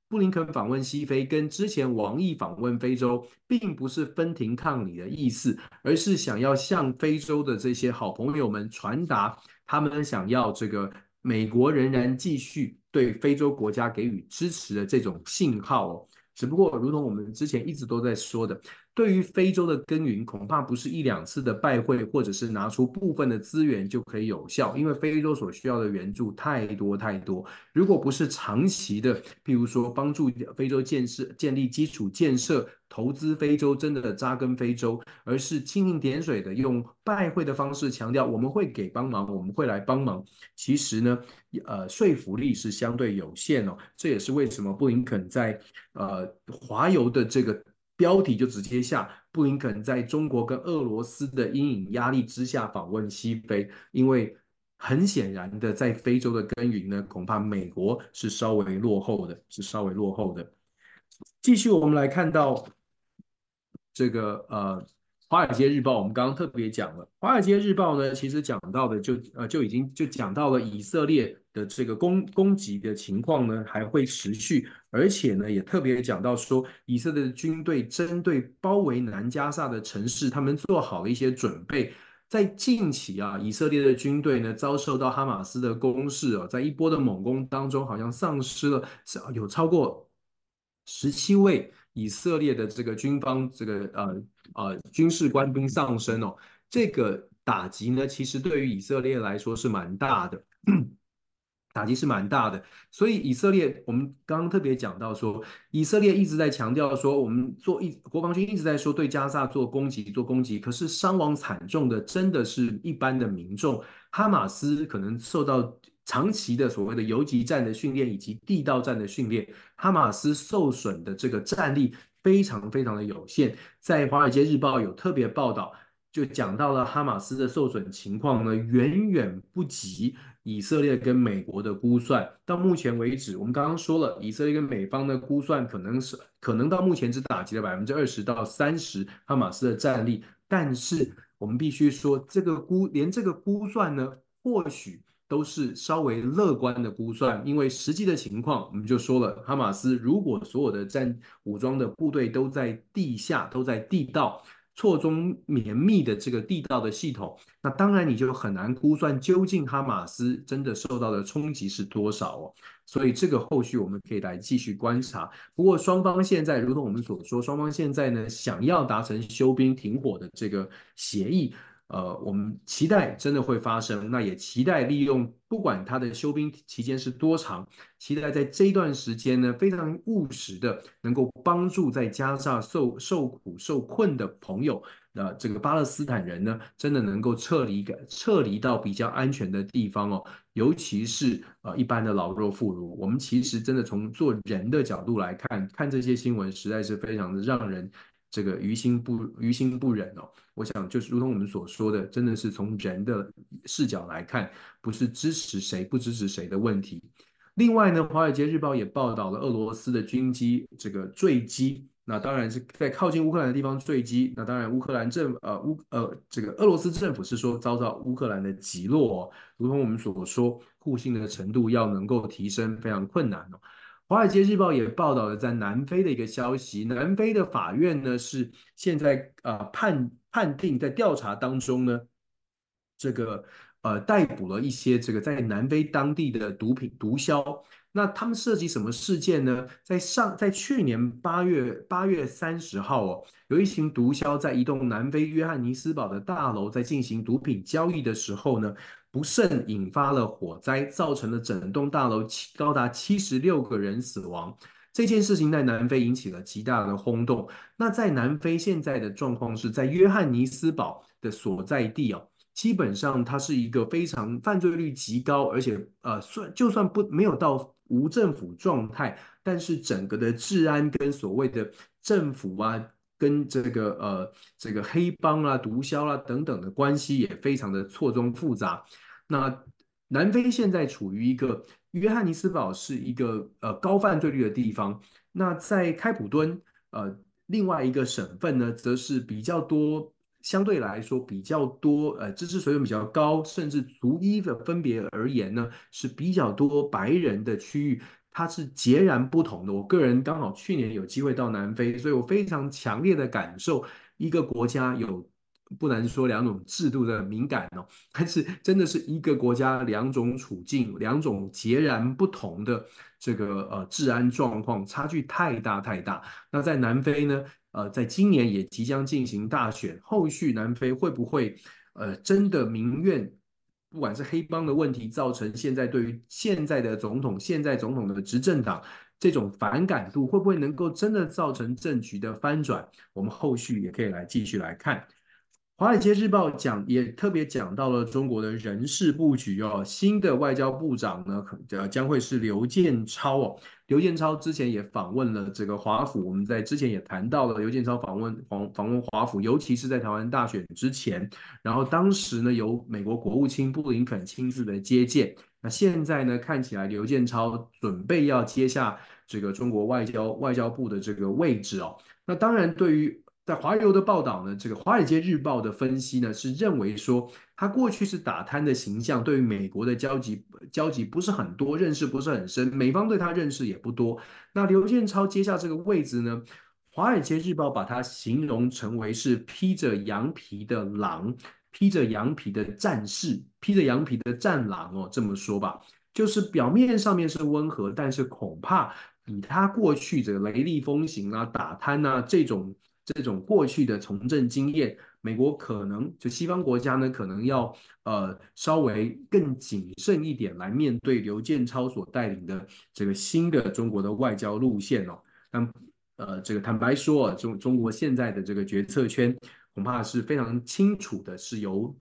布林肯访问西非跟之前王毅访问非洲，并不是分庭抗礼的意思，而是想要向非洲的这些好朋友们传达他们想要这个美国仍然继续对非洲国家给予支持的这种信号哦。只不过，如同我们之前一直都在说的。对于非洲的耕耘，恐怕不是一两次的拜会，或者是拿出部分的资源就可以有效，因为非洲所需要的援助太多太多。如果不是长期的，譬如说帮助非洲建设、建立基础建设、投资非洲，真的扎根非洲，而是蜻蜓点水的用拜会的方式强调我们会给帮忙，我们会来帮忙，其实呢，呃，说服力是相对有限哦。这也是为什么布林肯在呃华邮的这个。标题就直接下，布林肯在中国跟俄罗斯的阴影压力之下访问西非，因为很显然的，在非洲的耕耘呢，恐怕美国是稍微落后的，是稍微落后的。继续，我们来看到这个呃。《华尔街日报》，我们刚刚特别讲了，《华尔街日报》呢，其实讲到的就呃就已经就讲到了以色列的这个攻攻击的情况呢还会持续，而且呢也特别讲到说，以色列的军队针对包围南加萨的城市，他们做好了一些准备。在近期啊，以色列的军队呢遭受到哈马斯的攻势啊，在一波的猛攻当中，好像丧失了有超过十七位。以色列的这个军方这个呃呃军事官兵丧生哦，这个打击呢，其实对于以色列来说是蛮大的，打击是蛮大的。所以以色列，我们刚刚特别讲到说，以色列一直在强调说，我们做一国防军一直在说对加萨做攻击做攻击，可是伤亡惨重的真的是一般的民众，哈马斯可能受到。长期的所谓的游击战的训练以及地道战的训练，哈马斯受损的这个战力非常非常的有限。在《华尔街日报》有特别报道，就讲到了哈马斯的受损情况呢，远远不及以色列跟美国的估算。到目前为止，我们刚刚说了，以色列跟美方的估算可能是可能到目前只打击了百分之二十到三十哈马斯的战力，但是我们必须说，这个估连这个估算呢，或许。都是稍微乐观的估算，因为实际的情况，我们就说了，哈马斯如果所有的战武装的部队都在地下，都在地道错综绵密的这个地道的系统，那当然你就很难估算究竟哈马斯真的受到的冲击是多少哦。所以这个后续我们可以来继续观察。不过双方现在，如同我们所说，双方现在呢想要达成休兵停火的这个协议。呃，我们期待真的会发生，那也期待利用不管他的休兵期间是多长，期待在这一段时间呢，非常务实的能够帮助在加沙受受苦受困的朋友，呃，这个巴勒斯坦人呢，真的能够撤离个撤离到比较安全的地方哦，尤其是呃一般的老弱妇孺，我们其实真的从做人的角度来看，看这些新闻实在是非常的让人这个于心不于心不忍哦。我想就是如同我们所说的，真的是从人的视角来看，不是支持谁不支持谁的问题。另外呢，《华尔街日报》也报道了俄罗斯的军机这个坠机。那当然是在靠近乌克兰的地方坠机。那当然，乌克兰政呃乌呃这个俄罗斯政府是说遭到乌克兰的击落哦，如同我们所说，互信的程度要能够提升非常困难哦。华尔街日报也报道了在南非的一个消息，南非的法院呢是现在呃判判定在调查当中呢，这个呃逮捕了一些这个在南非当地的毒品毒枭。那他们涉及什么事件呢？在上在去年八月八月三十号哦，有一群毒枭在一栋南非约翰尼斯堡的大楼在进行毒品交易的时候呢，不慎引发了火灾，造成了整栋大楼七高达七十六个人死亡。这件事情在南非引起了极大的轰动。那在南非现在的状况是在约翰尼斯堡的所在地哦。基本上，它是一个非常犯罪率极高，而且呃，算就算不没有到无政府状态，但是整个的治安跟所谓的政府啊，跟这个呃这个黑帮啊、毒枭啊等等的关系也非常的错综复杂。那南非现在处于一个约翰尼斯堡是一个呃高犯罪率的地方，那在开普敦呃另外一个省份呢，则是比较多。相对来说比较多，呃，知识水准比较高，甚至族裔的分别而言呢，是比较多白人的区域，它是截然不同的。我个人刚好去年有机会到南非，所以我非常强烈的感受一个国家有不能说两种制度的敏感哦，但是真的是一个国家两种处境，两种截然不同的这个呃治安状况，差距太大太大。那在南非呢？呃，在今年也即将进行大选，后续南非会不会呃真的民怨，不管是黑帮的问题，造成现在对于现在的总统、现在总统的执政党这种反感度，会不会能够真的造成政局的翻转？我们后续也可以来继续来看。华尔街日报讲也特别讲到了中国的人事布局哦，新的外交部长呢，可将会是刘建超哦。刘建超之前也访问了这个华府，我们在之前也谈到了刘建超访问访访问华府，尤其是在台湾大选之前，然后当时呢由美国国务卿布林肯亲自的接见，那现在呢看起来刘建超准备要接下这个中国外交外交部的这个位置哦，那当然对于。在华邮的报道呢，这个《华尔街日报》的分析呢是认为说，他过去是打贪的形象，对于美国的交集交集不是很多，认识不是很深，美方对他认识也不多。那刘建超接下这个位置呢，《华尔街日报》把他形容成为是披着羊皮的狼，披着羊皮的战士，披着羊皮的战狼哦，这么说吧，就是表面上面是温和，但是恐怕比他过去这个雷厉风行啊、打贪啊这种。这种过去的从政经验，美国可能就西方国家呢，可能要呃稍微更谨慎一点来面对刘建超所带领的这个新的中国的外交路线哦。但呃，这个坦白说，中中国现在的这个决策圈恐怕是非常清楚的，是由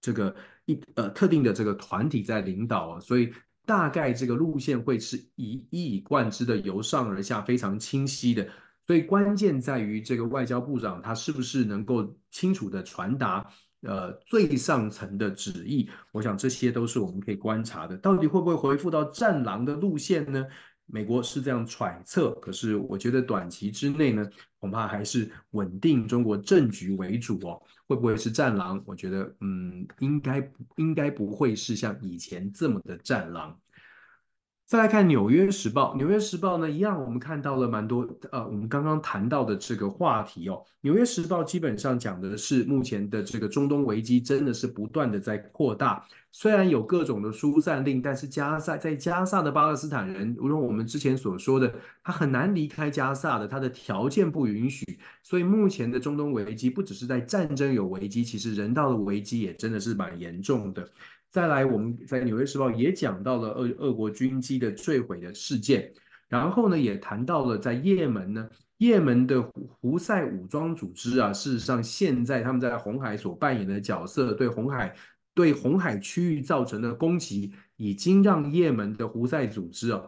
这个一呃特定的这个团体在领导啊，所以大概这个路线会是一以贯之的，由上而下非常清晰的。所以关键在于这个外交部长他是不是能够清楚地传达呃最上层的旨意，我想这些都是我们可以观察的。到底会不会回复到战狼的路线呢？美国是这样揣测，可是我觉得短期之内呢，恐怕还是稳定中国政局为主哦。会不会是战狼？我觉得嗯，应该应该不会是像以前这么的战狼。再来看《纽约时报》，《纽约时报》呢，一样我们看到了蛮多呃，我们刚刚谈到的这个话题哦，《纽约时报》基本上讲的是目前的这个中东危机真的是不断的在扩大，虽然有各种的疏散令，但是加萨在加萨的巴勒斯坦人，如同我们之前所说的，他很难离开加萨的，他的条件不允许，所以目前的中东危机不只是在战争有危机，其实人道的危机也真的是蛮严重的。再来，我们在《纽约时报》也讲到了俄俄国军机的坠毁的事件，然后呢，也谈到了在也门呢，也门的胡塞武装组织啊，事实上现在他们在红海所扮演的角色，对红海对红海区域造成的攻击，已经让也门的胡塞组织啊，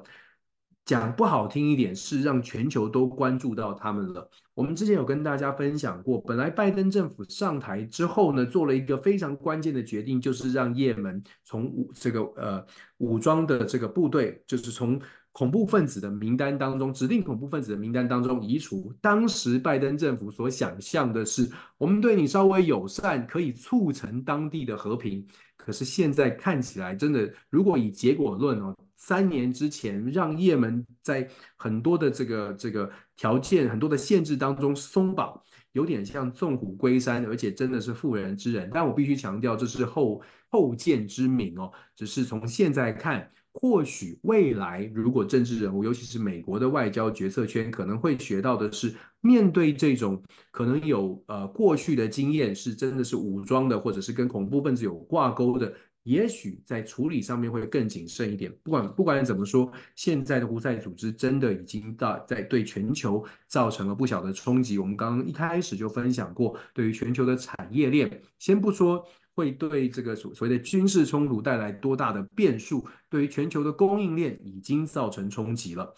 讲不好听一点，是让全球都关注到他们了。我们之前有跟大家分享过，本来拜登政府上台之后呢，做了一个非常关键的决定，就是让也门从武这个呃武装的这个部队，就是从恐怖分子的名单当中，指定恐怖分子的名单当中移除。当时拜登政府所想象的是，我们对你稍微友善，可以促成当地的和平。可是现在看起来，真的，如果以结果论哦。三年之前，让也门在很多的这个这个条件、很多的限制当中松绑，有点像纵虎归山，而且真的是妇人之仁。但我必须强调，这是后后见之明哦。只是从现在看，或许未来如果政治人物，尤其是美国的外交决策圈，可能会学到的是，面对这种可能有呃过去的经验，是真的是武装的，或者是跟恐怖分子有挂钩的。也许在处理上面会更谨慎一点。不管不管怎么说，现在的胡塞组织真的已经到在对全球造成了不小的冲击。我们刚刚一开始就分享过，对于全球的产业链，先不说会对这个所所谓的军事冲突带来多大的变数，对于全球的供应链已经造成冲击了。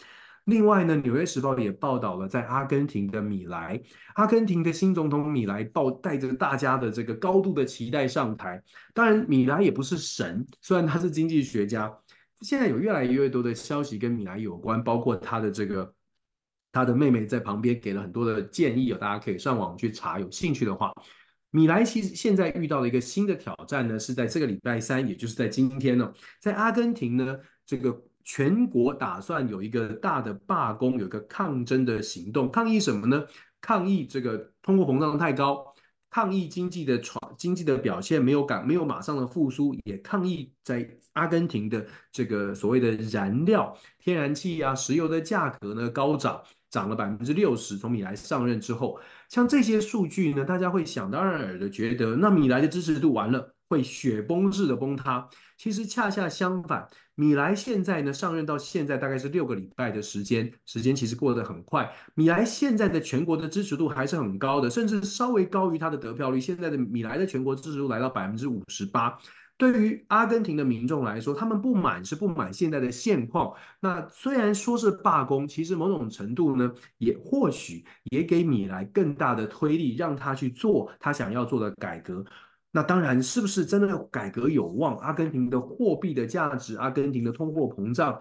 另外呢，《纽约时报》也报道了，在阿根廷的米莱，阿根廷的新总统米莱抱带着大家的这个高度的期待上台。当然，米莱也不是神，虽然他是经济学家。现在有越来越多的消息跟米莱有关，包括他的这个他的妹妹在旁边给了很多的建议，大家可以上网去查，有兴趣的话。米莱其实现在遇到了一个新的挑战呢，是在这个礼拜三，也就是在今天呢，在阿根廷呢这个。全国打算有一个大的罢工，有一个抗争的行动，抗议什么呢？抗议这个通货膨胀太高，抗议经济的传经济的表现没有赶没有马上的复苏，也抗议在阿根廷的这个所谓的燃料天然气啊、石油的价格呢高涨，涨了百分之六十。从米莱上任之后，像这些数据呢，大家会想当然尔的觉得，那米莱的支持度完了。会雪崩式的崩塌，其实恰恰相反，米莱现在呢上任到现在大概是六个礼拜的时间，时间其实过得很快。米莱现在的全国的支持度还是很高的，甚至稍微高于他的得票率。现在的米莱的全国支持度来到百分之五十八。对于阿根廷的民众来说，他们不满是不满现在的现况。那虽然说是罢工，其实某种程度呢，也或许也给米莱更大的推力，让他去做他想要做的改革。那当然，是不是真的改革有望？阿根廷的货币的价值，阿根廷的通货膨胀，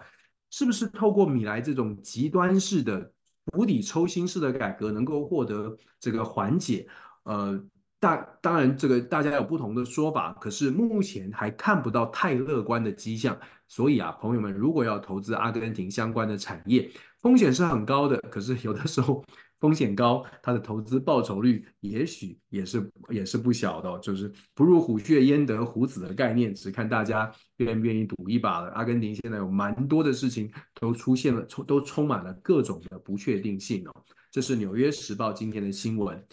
是不是透过米莱这种极端式的釜底抽薪式的改革，能够获得这个缓解？呃，大当然，这个大家有不同的说法，可是目前还看不到太乐观的迹象。所以啊，朋友们，如果要投资阿根廷相关的产业，风险是很高的。可是有的时候。风险高，它的投资报酬率也许也是也是不小的，就是不入虎穴焉得虎子的概念，只看大家愿不愿意赌一把了。阿根廷现在有蛮多的事情都出现了，充都充满了各种的不确定性哦。这是《纽约时报》今天的新闻，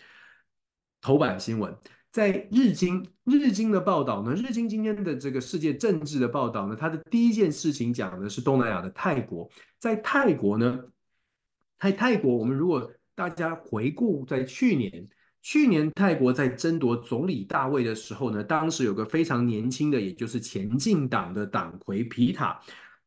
头版新闻。在日经日经的报道呢，日经今天的这个世界政治的报道呢，它的第一件事情讲的是东南亚的泰国，在泰国呢，在泰国我们如果大家回顾，在去年，去年泰国在争夺总理大位的时候呢，当时有个非常年轻的，也就是前进党的党魁皮塔，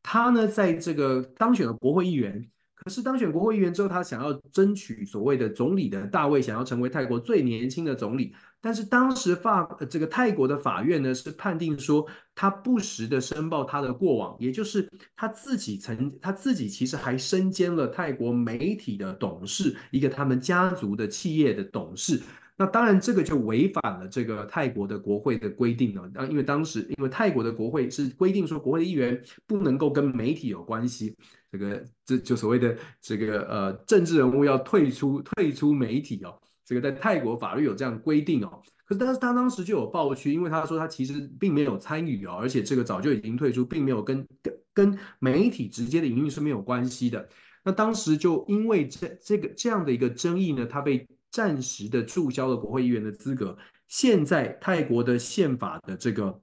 他呢在这个当选了国会议员。可是当选国会议员之后，他想要争取所谓的总理的大位，想要成为泰国最年轻的总理。但是当时法这个泰国的法院呢，是判定说他不实的申报他的过往，也就是他自己曾他自己其实还身兼了泰国媒体的董事，一个他们家族的企业的董事。那当然这个就违反了这个泰国的国会的规定了。啊，因为当时因为泰国的国会是规定说，国会的议员不能够跟媒体有关系。这个这就所谓的这个呃政治人物要退出退出媒体哦，这个在泰国法律有这样规定哦。可是但是他当时就有爆区，因为他说他其实并没有参与哦，而且这个早就已经退出，并没有跟跟跟媒体直接的营运是没有关系的。那当时就因为这这个这样的一个争议呢，他被暂时的注销了国会议员的资格。现在泰国的宪法的这个。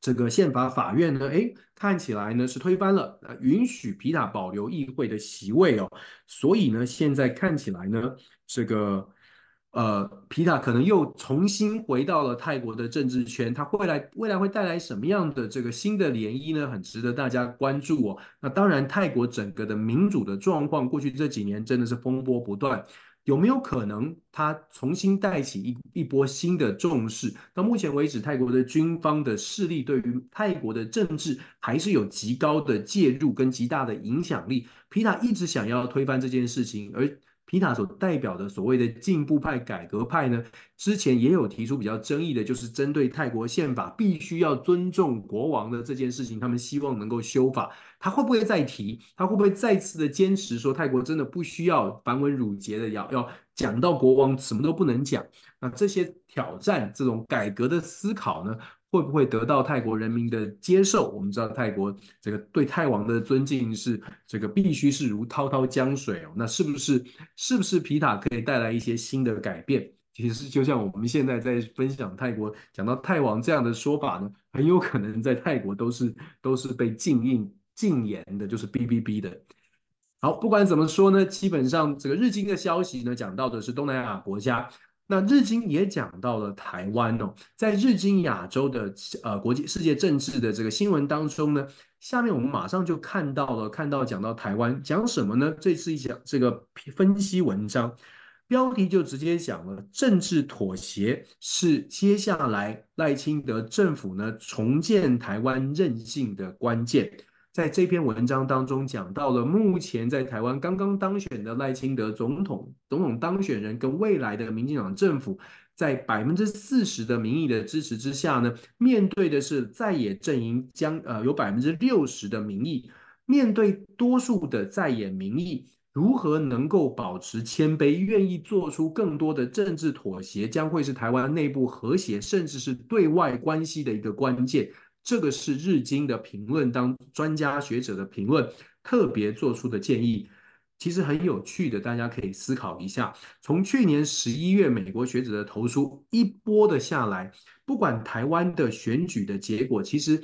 这个宪法法院呢，哎，看起来呢是推翻了，允许皮塔保留议会的席位哦。所以呢，现在看起来呢，这个呃，皮塔可能又重新回到了泰国的政治圈，他未来未来会带来什么样的这个新的涟漪呢？很值得大家关注哦。那当然，泰国整个的民主的状况，过去这几年真的是风波不断。有没有可能他重新带起一一波新的重视？到目前为止，泰国的军方的势力对于泰国的政治还是有极高的介入跟极大的影响力。皮塔一直想要推翻这件事情，而皮塔所代表的所谓的进步派、改革派呢，之前也有提出比较争议的，就是针对泰国宪法必须要尊重国王的这件事情，他们希望能够修法。他会不会再提？他会不会再次的坚持说泰国真的不需要繁文缛节的要要讲到国王什么都不能讲？那这些挑战、这种改革的思考呢？会不会得到泰国人民的接受？我们知道泰国这个对泰王的尊敬是这个必须是如滔滔江水哦。那是不是是不是皮塔可以带来一些新的改变？其实就像我们现在在分享泰国讲到泰王这样的说法呢，很有可能在泰国都是都是被禁印禁言的，就是哔哔哔的。好，不管怎么说呢，基本上这个日经的消息呢，讲到的是东南亚国家。那日经也讲到了台湾哦，在日经亚洲的呃国际世界政治的这个新闻当中呢，下面我们马上就看到了，看到讲到台湾讲什么呢？这次一讲这个分析文章，标题就直接讲了政治妥协是接下来赖清德政府呢重建台湾韧性的关键。在这篇文章当中讲到了，目前在台湾刚刚当选的赖清德总统，总统当选人跟未来的民进党政府，在百分之四十的民意的支持之下呢，面对的是在野阵营将呃有百分之六十的民意，面对多数的在野民意，如何能够保持谦卑，愿意做出更多的政治妥协，将会是台湾内部和谐，甚至是对外关系的一个关键。这个是日经的评论当专家学者的评论特别做出的建议，其实很有趣的，大家可以思考一下。从去年十一月美国学者的投书一波的下来，不管台湾的选举的结果，其实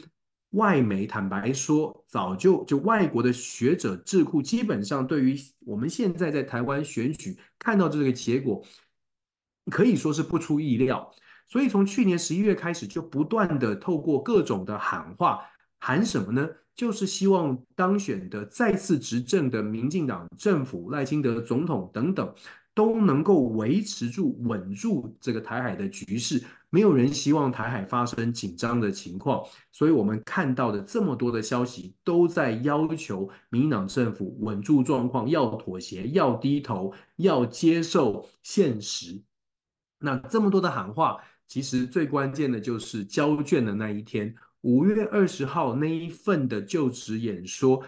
外媒坦白说，早就就外国的学者智库基本上对于我们现在在台湾选举看到这个结果，可以说是不出意料。所以从去年十一月开始，就不断的透过各种的喊话，喊什么呢？就是希望当选的再次执政的民进党政府、赖清德总统等等，都能够维持住、稳住这个台海的局势。没有人希望台海发生紧张的情况。所以我们看到的这么多的消息，都在要求民进党政府稳住状况，要妥协，要低头，要接受现实。那这么多的喊话。其实最关键的就是交卷的那一天，五月二十号那一份的就职演说，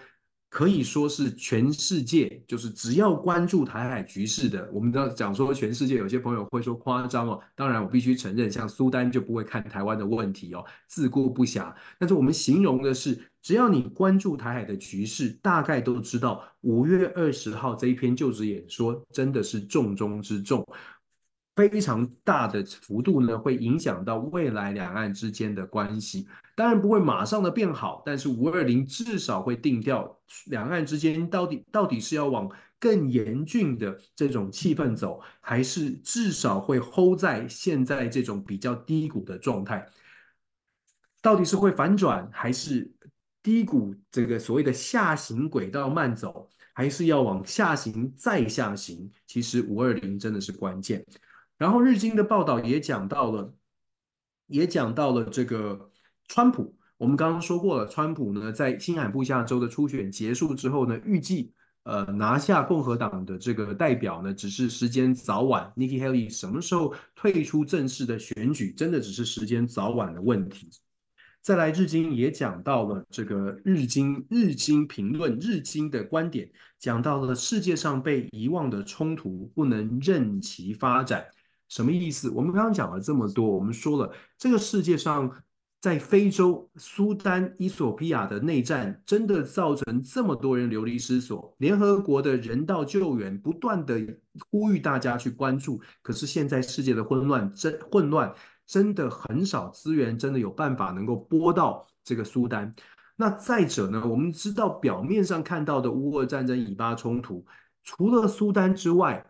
可以说是全世界，就是只要关注台海局势的，我们都要讲说全世界，有些朋友会说夸张哦。当然，我必须承认，像苏丹就不会看台湾的问题哦，自顾不暇。但是我们形容的是，只要你关注台海的局势，大概都知道五月二十号这一篇就职演说真的是重中之重。非常大的幅度呢，会影响到未来两岸之间的关系。当然不会马上的变好，但是五二零至少会定调两岸之间到底到底是要往更严峻的这种气氛走，还是至少会 hold 在现在这种比较低谷的状态。到底是会反转，还是低谷这个所谓的下行轨道慢走，还是要往下行再下行？其实五二零真的是关键。然后日经的报道也讲到了，也讲到了这个川普。我们刚刚说过了，川普呢在新罕布夏州的初选结束之后呢，预计呃拿下共和党的这个代表呢，只是时间早晚。Nikki Haley 什么时候退出正式的选举，真的只是时间早晚的问题。再来，日经也讲到了这个日经日经评论日经的观点，讲到了世界上被遗忘的冲突不能任其发展。什么意思？我们刚刚讲了这么多，我们说了，这个世界上在非洲苏丹、伊索比亚的内战，真的造成这么多人流离失所。联合国的人道救援不断的呼吁大家去关注，可是现在世界的混乱真混乱，真的很少资源，真的有办法能够拨到这个苏丹。那再者呢，我们知道表面上看到的乌俄战争、以巴冲突，除了苏丹之外，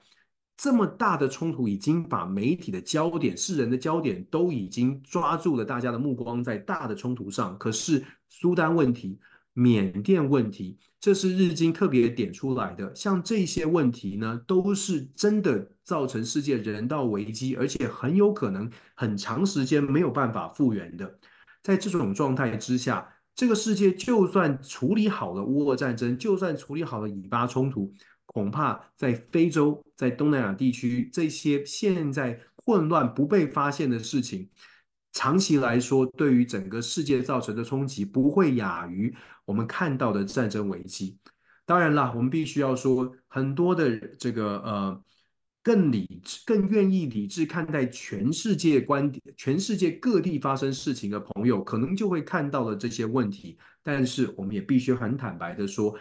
这么大的冲突已经把媒体的焦点、世人的焦点都已经抓住了，大家的目光在大的冲突上。可是苏丹问题、缅甸问题，这是日经特别点出来的。像这些问题呢，都是真的造成世界人道危机，而且很有可能很长时间没有办法复原的。在这种状态之下，这个世界就算处理好了乌俄战争，就算处理好了以巴冲突，恐怕在非洲、在东南亚地区这些现在混乱不被发现的事情，长期来说对于整个世界造成的冲击不会亚于我们看到的战争危机。当然了，我们必须要说，很多的这个呃。更理智、更愿意理智看待全世界观点、全世界各地发生事情的朋友，可能就会看到了这些问题。但是，我们也必须很坦白的说，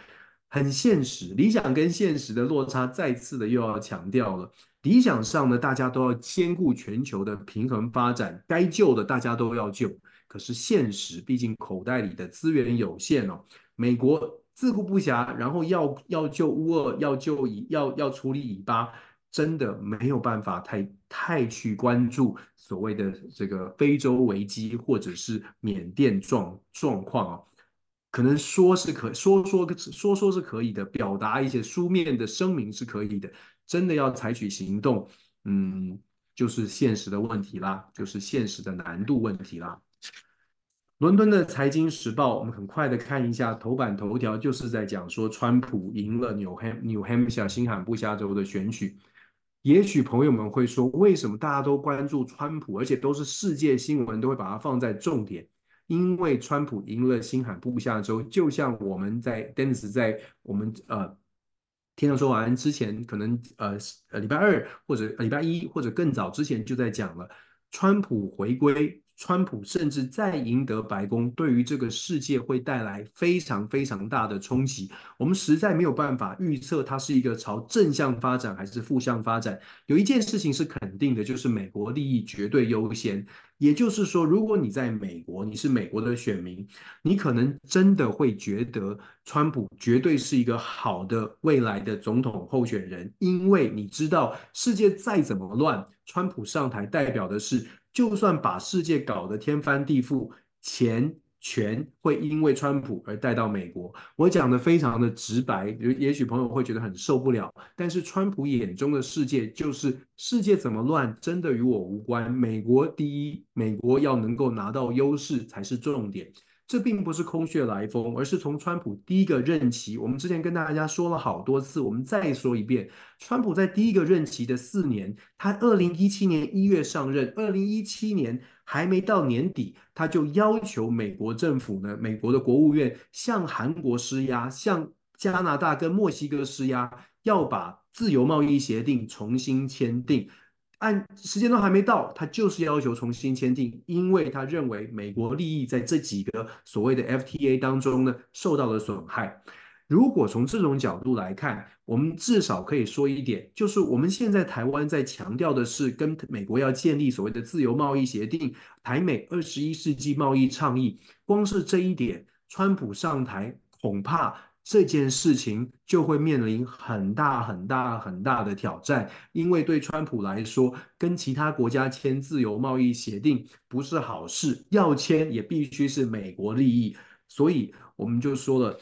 很现实，理想跟现实的落差，再次的又要强调了。理想上呢，大家都要兼顾全球的平衡发展，该救的大家都要救。可是现实，毕竟口袋里的资源有限哦。美国自顾不暇，然后要要救乌俄，要救以要要处理以巴。真的没有办法太太去关注所谓的这个非洲危机或者是缅甸状状况啊，可能说是可说说说说是可以的，表达一些书面的声明是可以的，真的要采取行动，嗯，就是现实的问题啦，就是现实的难度问题啦。伦敦的财经时报，我们很快的看一下头版头条，就是在讲说川普赢了纽罕纽罕下新罕布夏州的选举。也许朋友们会说，为什么大家都关注川普，而且都是世界新闻，都会把它放在重点？因为川普赢了新罕布夏州，就像我们在 Dennis 在我们呃天上说完之前，可能呃呃礼拜二或者礼拜一或者更早之前就在讲了，川普回归。川普甚至再赢得白宫，对于这个世界会带来非常非常大的冲击。我们实在没有办法预测它是一个朝正向发展还是负向发展。有一件事情是肯定的，就是美国利益绝对优先。也就是说，如果你在美国，你是美国的选民，你可能真的会觉得川普绝对是一个好的未来的总统候选人，因为你知道世界再怎么乱，川普上台代表的是。就算把世界搞得天翻地覆，钱权会因为川普而带到美国。我讲的非常的直白，也许朋友会觉得很受不了。但是川普眼中的世界就是世界怎么乱，真的与我无关。美国第一，美国要能够拿到优势才是重点。这并不是空穴来风，而是从川普第一个任期，我们之前跟大家说了好多次，我们再说一遍，川普在第一个任期的四年，他二零一七年一月上任，二零一七年还没到年底，他就要求美国政府呢，美国的国务院向韩国施压，向加拿大跟墨西哥施压，要把自由贸易协定重新签订。按时间都还没到，他就是要求重新签订，因为他认为美国利益在这几个所谓的 FTA 当中呢受到了损害。如果从这种角度来看，我们至少可以说一点，就是我们现在台湾在强调的是跟美国要建立所谓的自由贸易协定，台美二十一世纪贸易倡议，光是这一点，川普上台恐怕。这件事情就会面临很大很大很大的挑战，因为对川普来说，跟其他国家签自由贸易协定不是好事，要签也必须是美国利益。所以我们就说了，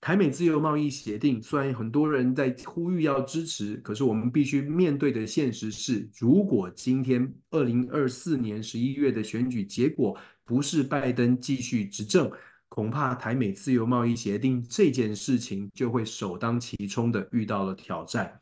台美自由贸易协定虽然很多人在呼吁要支持，可是我们必须面对的现实是，如果今天二零二四年十一月的选举结果不是拜登继续执政。恐怕台美自由贸易协定这件事情就会首当其冲的遇到了挑战。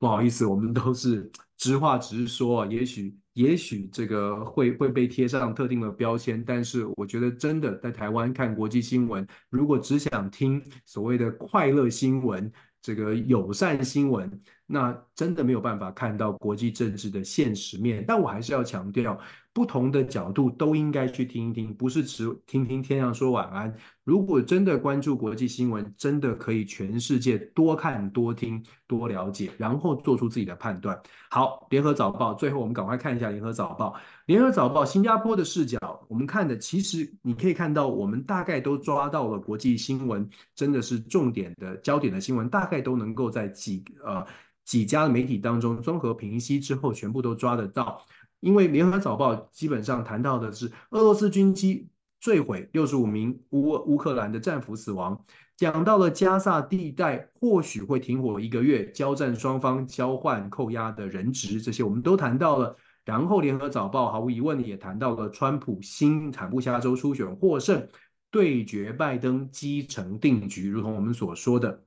不好意思，我们都是直话直说，也许也许这个会会被贴上特定的标签，但是我觉得真的在台湾看国际新闻，如果只想听所谓的快乐新闻。这个友善新闻，那真的没有办法看到国际政治的现实面。但我还是要强调，不同的角度都应该去听一听，不是只听听天上说晚安。如果真的关注国际新闻，真的可以全世界多看、多听、多了解，然后做出自己的判断。好，联合早报，最后我们赶快看一下联合早报。联合早报新加坡的视角，我们看的其实你可以看到，我们大概都抓到了国际新闻，真的是重点的焦点的新闻，大概都能够在几呃几家媒体当中综合评析之后，全部都抓得到。因为联合早报基本上谈到的是俄罗斯军机坠毁，六十五名乌乌克兰的战俘死亡，讲到了加萨地带或许会停火一个月，交战双方交换扣押的人质，这些我们都谈到了。然后联合早报毫无疑问也谈到了川普新坦布夏州初选获胜，对决拜登基成定局，如同我们所说的。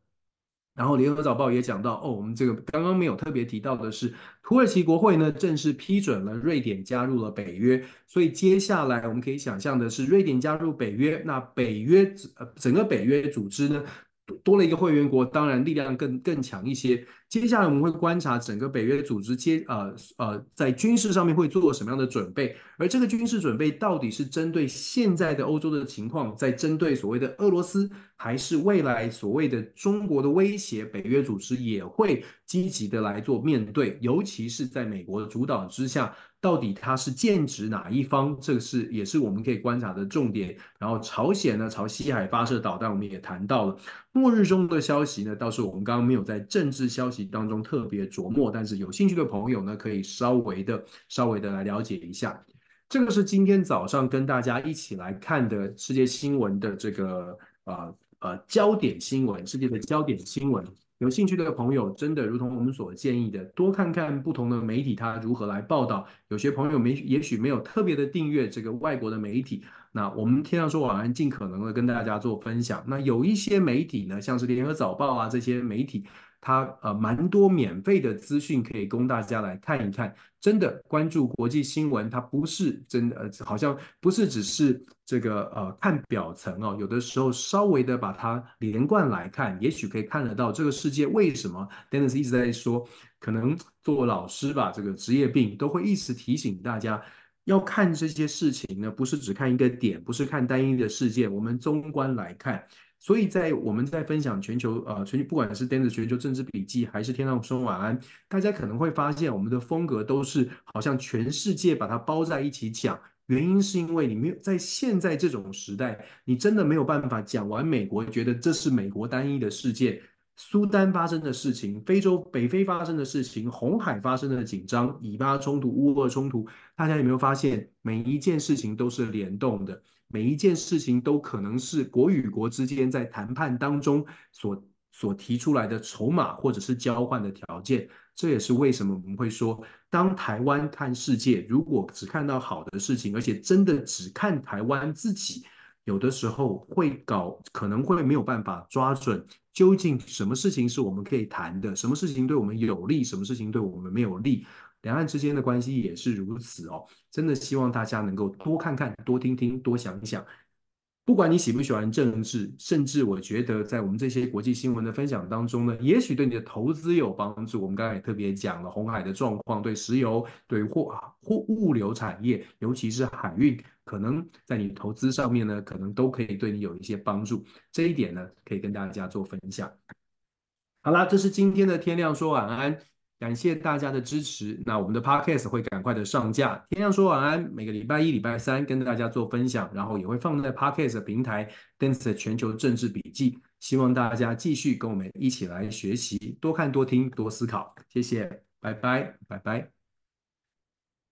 然后联合早报也讲到，哦，我们这个刚刚没有特别提到的是，土耳其国会呢正式批准了瑞典加入了北约，所以接下来我们可以想象的是，瑞典加入北约，那北约呃整个北约组织呢多了一个会员国，当然力量更更强一些。接下来我们会观察整个北约组织接呃呃在军事上面会做什么样的准备，而这个军事准备到底是针对现在的欧洲的情况，在针对所谓的俄罗斯，还是未来所谓的中国的威胁，北约组织也会积极的来做面对，尤其是在美国的主导之下。到底它是剑指哪一方？这个是也是我们可以观察的重点。然后朝鲜呢，朝西海发射导弹，我们也谈到了。末日中的消息呢，倒是我们刚刚没有在政治消息当中特别琢磨，但是有兴趣的朋友呢，可以稍微的、稍微的来了解一下。这个是今天早上跟大家一起来看的世界新闻的这个呃呃焦点新闻，世界的焦点新闻。有兴趣的朋友，真的如同我们所建议的，多看看不同的媒体它如何来报道。有些朋友没也许没有特别的订阅这个外国的媒体，那我们天亮说晚安，尽可能的跟大家做分享。那有一些媒体呢，像是联合早报啊这些媒体。它呃蛮多免费的资讯可以供大家来看一看，真的关注国际新闻，它不是真的呃好像不是只是这个呃看表层哦，有的时候稍微的把它连贯来看，也许可以看得到这个世界为什么。Dennis 一直在说，可能做老师吧，这个职业病都会一直提醒大家要看这些事情呢，不是只看一个点，不是看单一的事件，我们综观来看。所以在我们在分享全球呃全不管是盯着全球政治笔记还是天亮说晚安，大家可能会发现我们的风格都是好像全世界把它包在一起讲，原因是因为你没有在现在这种时代，你真的没有办法讲完美国，觉得这是美国单一的世界，苏丹发生的事情，非洲北非发生的事情，红海发生的紧张，以巴冲突、乌俄冲突，大家有没有发现每一件事情都是联动的？每一件事情都可能是国与国之间在谈判当中所所提出来的筹码，或者是交换的条件。这也是为什么我们会说，当台湾看世界，如果只看到好的事情，而且真的只看台湾自己，有的时候会搞，可能会没有办法抓准究竟什么事情是我们可以谈的，什么事情对我们有利，什么事情对我们没有利。两岸之间的关系也是如此哦，真的希望大家能够多看看、多听听、多想一想。不管你喜不喜欢政治，甚至我觉得在我们这些国际新闻的分享当中呢，也许对你的投资有帮助。我们刚才也特别讲了红海的状况，对石油、对货货物流产业，尤其是海运，可能在你投资上面呢，可能都可以对你有一些帮助。这一点呢，可以跟大家做分享。好啦，这是今天的天亮说晚安。感谢大家的支持，那我们的 podcast 会赶快的上架。天亮说晚安，每个礼拜一、礼拜三跟大家做分享，然后也会放在 podcast 平台，Dennis 全球政治笔记。希望大家继续跟我们一起来学习，多看、多听、多思考。谢谢，拜拜，拜拜。